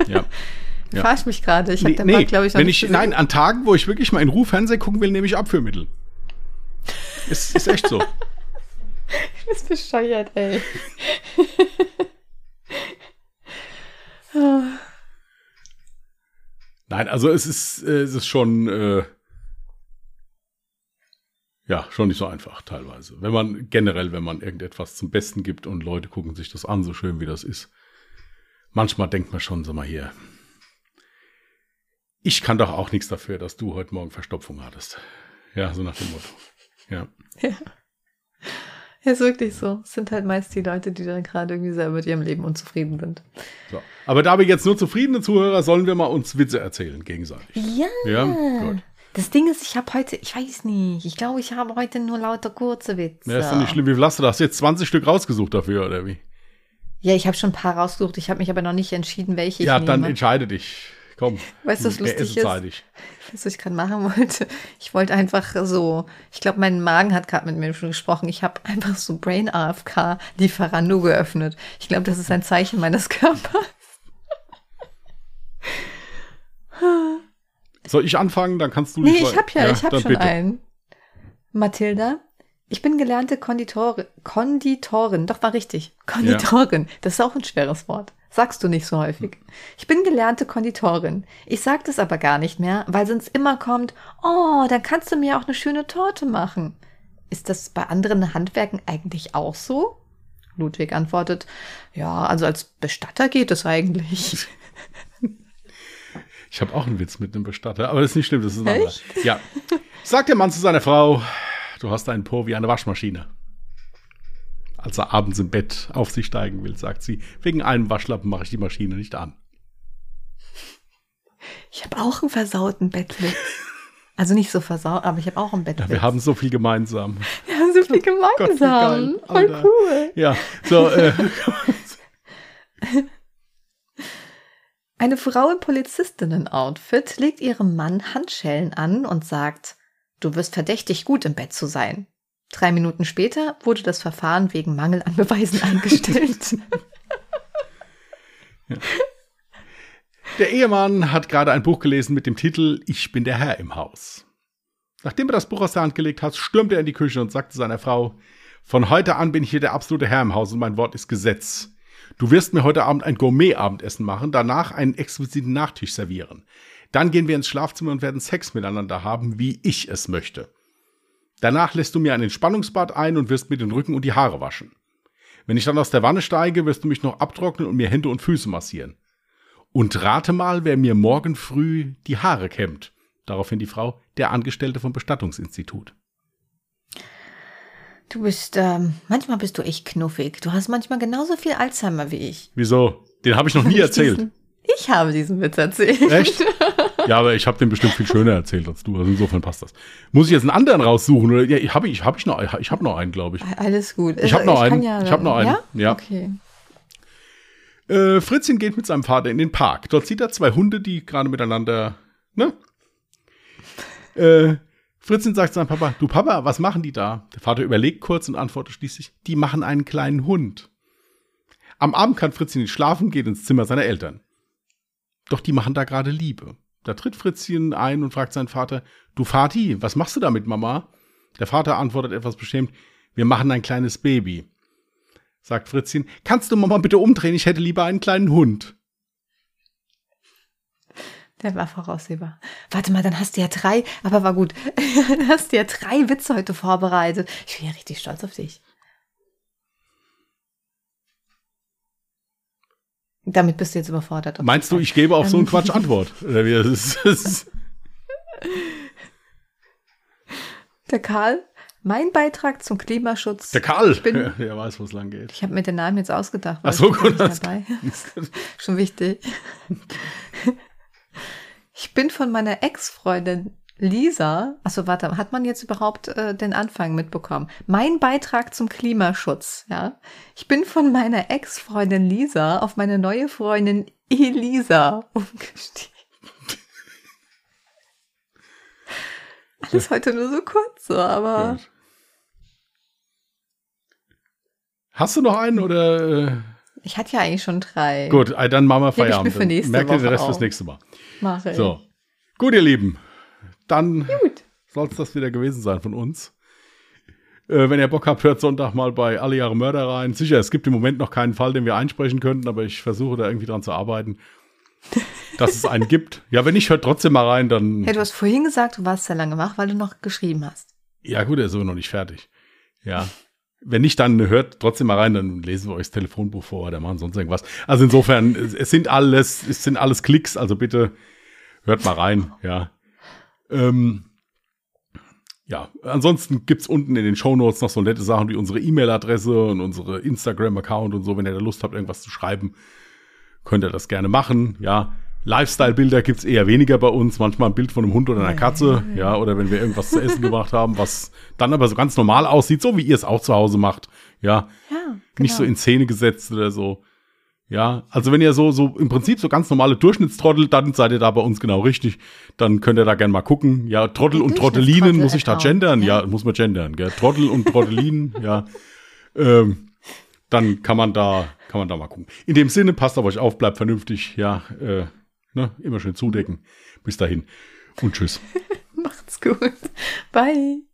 ja. ja. Verarsch mich gerade. Ich habe Nee, den nee, Bad, glaube ich, noch wenn nicht ich, gesehen. nein, an Tagen, wo ich wirklich mal in Ruhe Fernsehen gucken will, nehme ich Abführmittel. Ist, ist echt so. Du bist bescheuert, ey. Nein, also es ist, äh, es ist schon, äh, ja, schon nicht so einfach teilweise. Wenn man generell, wenn man irgendetwas zum Besten gibt und Leute gucken sich das an, so schön wie das ist. Manchmal denkt man schon, sag mal hier, ich kann doch auch nichts dafür, dass du heute Morgen Verstopfung hattest. Ja, so nach dem Motto. Ja. Ja, ist wirklich so. Es sind halt meist die Leute, die dann gerade irgendwie selber mit ihrem Leben unzufrieden sind. So. Aber da wir jetzt nur zufriedene Zuhörer, sollen wir mal uns Witze erzählen gegenseitig. Ja. Ja, gut. Das Ding ist, ich habe heute, ich weiß nicht, ich glaube, ich habe heute nur lauter kurze Witze. Ja, ist doch nicht schlimm. Wie viel hast du da? Hast du jetzt 20 Stück rausgesucht dafür, oder wie? Ja, ich habe schon ein paar rausgesucht. Ich habe mich aber noch nicht entschieden, welche ja, ich dann nehme. entscheide dich. Komm. Weißt du, was lustig ist? was ich gerade machen wollte? Ich wollte einfach so, ich glaube, mein Magen hat gerade mit mir schon gesprochen. Ich habe einfach so Brain AFK Lieferando geöffnet. Ich glaube, das ist ein Zeichen meines Körpers. Soll ich anfangen? Dann kannst du Nee, ich habe ja, ich habe schon bitte. einen. Mathilda, ich bin gelernte Konditorin. Konditorin, doch war richtig. Konditorin, das ist auch ein schweres Wort. Sagst du nicht so häufig. Ich bin gelernte Konditorin. Ich sag das aber gar nicht mehr, weil sonst immer kommt, oh, dann kannst du mir auch eine schöne Torte machen. Ist das bei anderen Handwerken eigentlich auch so? Ludwig antwortet, ja, also als Bestatter geht es eigentlich. Ich habe auch einen Witz mit einem Bestatter, aber das ist nicht schlimm, das ist ein anderer. Ja. Sagt der Mann zu seiner Frau, du hast einen Po wie eine Waschmaschine. Als er abends im Bett auf sie steigen will, sagt sie, wegen einem Waschlappen mache ich die Maschine nicht an. Ich habe auch einen versauten Bettwitz. Also nicht so versaut, aber ich habe auch einen Bettwitz. Ja, wir haben so viel gemeinsam. Wir haben so viel gemeinsam. geil, Voll cool. Ja, so, äh, Eine Frau im Polizistinnen-Outfit legt ihrem Mann Handschellen an und sagt, du wirst verdächtig gut im Bett zu sein. Drei Minuten später wurde das Verfahren wegen Mangel an Beweisen eingestellt. Der Ehemann hat gerade ein Buch gelesen mit dem Titel Ich bin der Herr im Haus. Nachdem er das Buch aus der Hand gelegt hat, stürmte er in die Küche und sagte seiner Frau, von heute an bin ich hier der absolute Herr im Haus und mein Wort ist Gesetz. Du wirst mir heute Abend ein Gourmet-Abendessen machen, danach einen exquisiten Nachtisch servieren. Dann gehen wir ins Schlafzimmer und werden Sex miteinander haben, wie ich es möchte. Danach lässt du mir ein Entspannungsbad ein und wirst mir den Rücken und die Haare waschen. Wenn ich dann aus der Wanne steige, wirst du mich noch abtrocknen und mir Hände und Füße massieren. Und rate mal, wer mir morgen früh die Haare kämmt. Daraufhin die Frau, der Angestellte vom Bestattungsinstitut. Du bist, ähm, manchmal bist du echt knuffig. Du hast manchmal genauso viel Alzheimer wie ich. Wieso? Den habe ich noch nie erzählt. Diesen, ich habe diesen Witz erzählt. Echt? Ja, aber ich habe den bestimmt viel schöner erzählt als du. Also insofern passt das. Muss ich jetzt einen anderen raussuchen? Oder? Ja, ich habe ich, hab ich noch, ich hab noch einen, glaube ich. Alles gut. Ich hab noch kann einen. Ich hab noch einen. Ja? Ja. Okay. Äh, Fritzchen geht mit seinem Vater in den Park. Dort sieht er zwei Hunde, die gerade miteinander, ne? Äh, Fritzchen sagt zu seinem Papa, du Papa, was machen die da? Der Vater überlegt kurz und antwortet schließlich, die machen einen kleinen Hund. Am Abend kann Fritzchen nicht schlafen, geht ins Zimmer seiner Eltern. Doch die machen da gerade Liebe. Da tritt Fritzchen ein und fragt seinen Vater, du Vati, was machst du da mit Mama? Der Vater antwortet etwas beschämt, wir machen ein kleines Baby. Sagt Fritzchen, kannst du Mama bitte umdrehen, ich hätte lieber einen kleinen Hund. Der war voraussehbar. Warte mal, dann hast du ja drei, aber war gut. Dann hast du ja drei Witze heute vorbereitet. Ich bin ja richtig stolz auf dich. Damit bist du jetzt überfordert. Meinst du, ich gebe auf so einen. Quatsch Antwort? Oder wie? Das ist, das ist, Fall. Der Karl, mein Beitrag zum Klimaschutz. der Karl, bin- der, weiß, wo es lang geht. Ich habe mir den Namen jetzt ausgedacht. Ach so, ich gut, dabei. Schon wichtig. Ich bin von meiner Ex-Freundin Lisa, also warte, hat man jetzt überhaupt äh, den Anfang mitbekommen? Mein Beitrag zum Klimaschutz, ja. Ich bin von meiner Ex-Freundin Lisa auf meine neue Freundin Elisa umgestiegen. Alles heute nur so kurz, so, aber Gut. Hast du noch einen oder? Äh, Ich hatte ja eigentlich schon drei. gut, äh, dann machen wir Feierabend. Merkt ihr den Rest auf. fürs nächste Mal. Mache ich. So. Gut, ihr Lieben. Dann soll es das wieder gewesen sein von uns. Äh, wenn ihr Bock habt, hört Sonntag mal bei Alle Jahre Mörder rein. Sicher, es gibt im Moment noch keinen Fall, den wir einsprechen könnten, aber ich versuche da irgendwie dran zu arbeiten, dass es einen gibt. Ja, wenn nicht, hört trotzdem mal rein, dann. Hey, du hast vorhin gesagt, du warst sehr lange wach, weil du noch geschrieben hast. Ja, gut, er ist aber noch nicht fertig. Ja. Wenn nicht, dann hört trotzdem mal rein, dann lesen wir euch das Telefonbuch vor oder machen sonst irgendwas. Also insofern, es es sind alles, es sind alles Klicks, also bitte hört mal rein, ja. Ähm, ja, ansonsten gibt's unten in den Shownotes noch so nette Sachen wie unsere E-Mail-Adresse und unsere Instagram-Account und so. Wenn ihr da Lust habt, irgendwas zu schreiben, könnt ihr das gerne machen, ja. Lifestyle-Bilder gibt's eher weniger bei uns. Manchmal ein Bild von einem Hund oder einer Katze, ja, oder wenn wir irgendwas zu essen gebracht haben, was dann aber so ganz normal aussieht, so wie ihr es auch zu Hause macht, ja. Ja. Nicht so in Szene gesetzt oder so. Ja, also wenn ihr so, so im Prinzip so ganz normale Durchschnittstrottel, dann seid ihr da bei uns genau richtig. Dann könnt ihr da gerne mal gucken. Ja, Trottel und Trottellinen, muss ich da gendern? Ja, muss man gendern, gell? Trottel und Trottellinen, ja. Ähm, dann kann man da, kann man da mal gucken. In dem Sinne, passt auf euch auf, bleibt vernünftig, ja, äh, ne, immer schön zudecken. Bis dahin und tschüss. Macht's gut. Bye.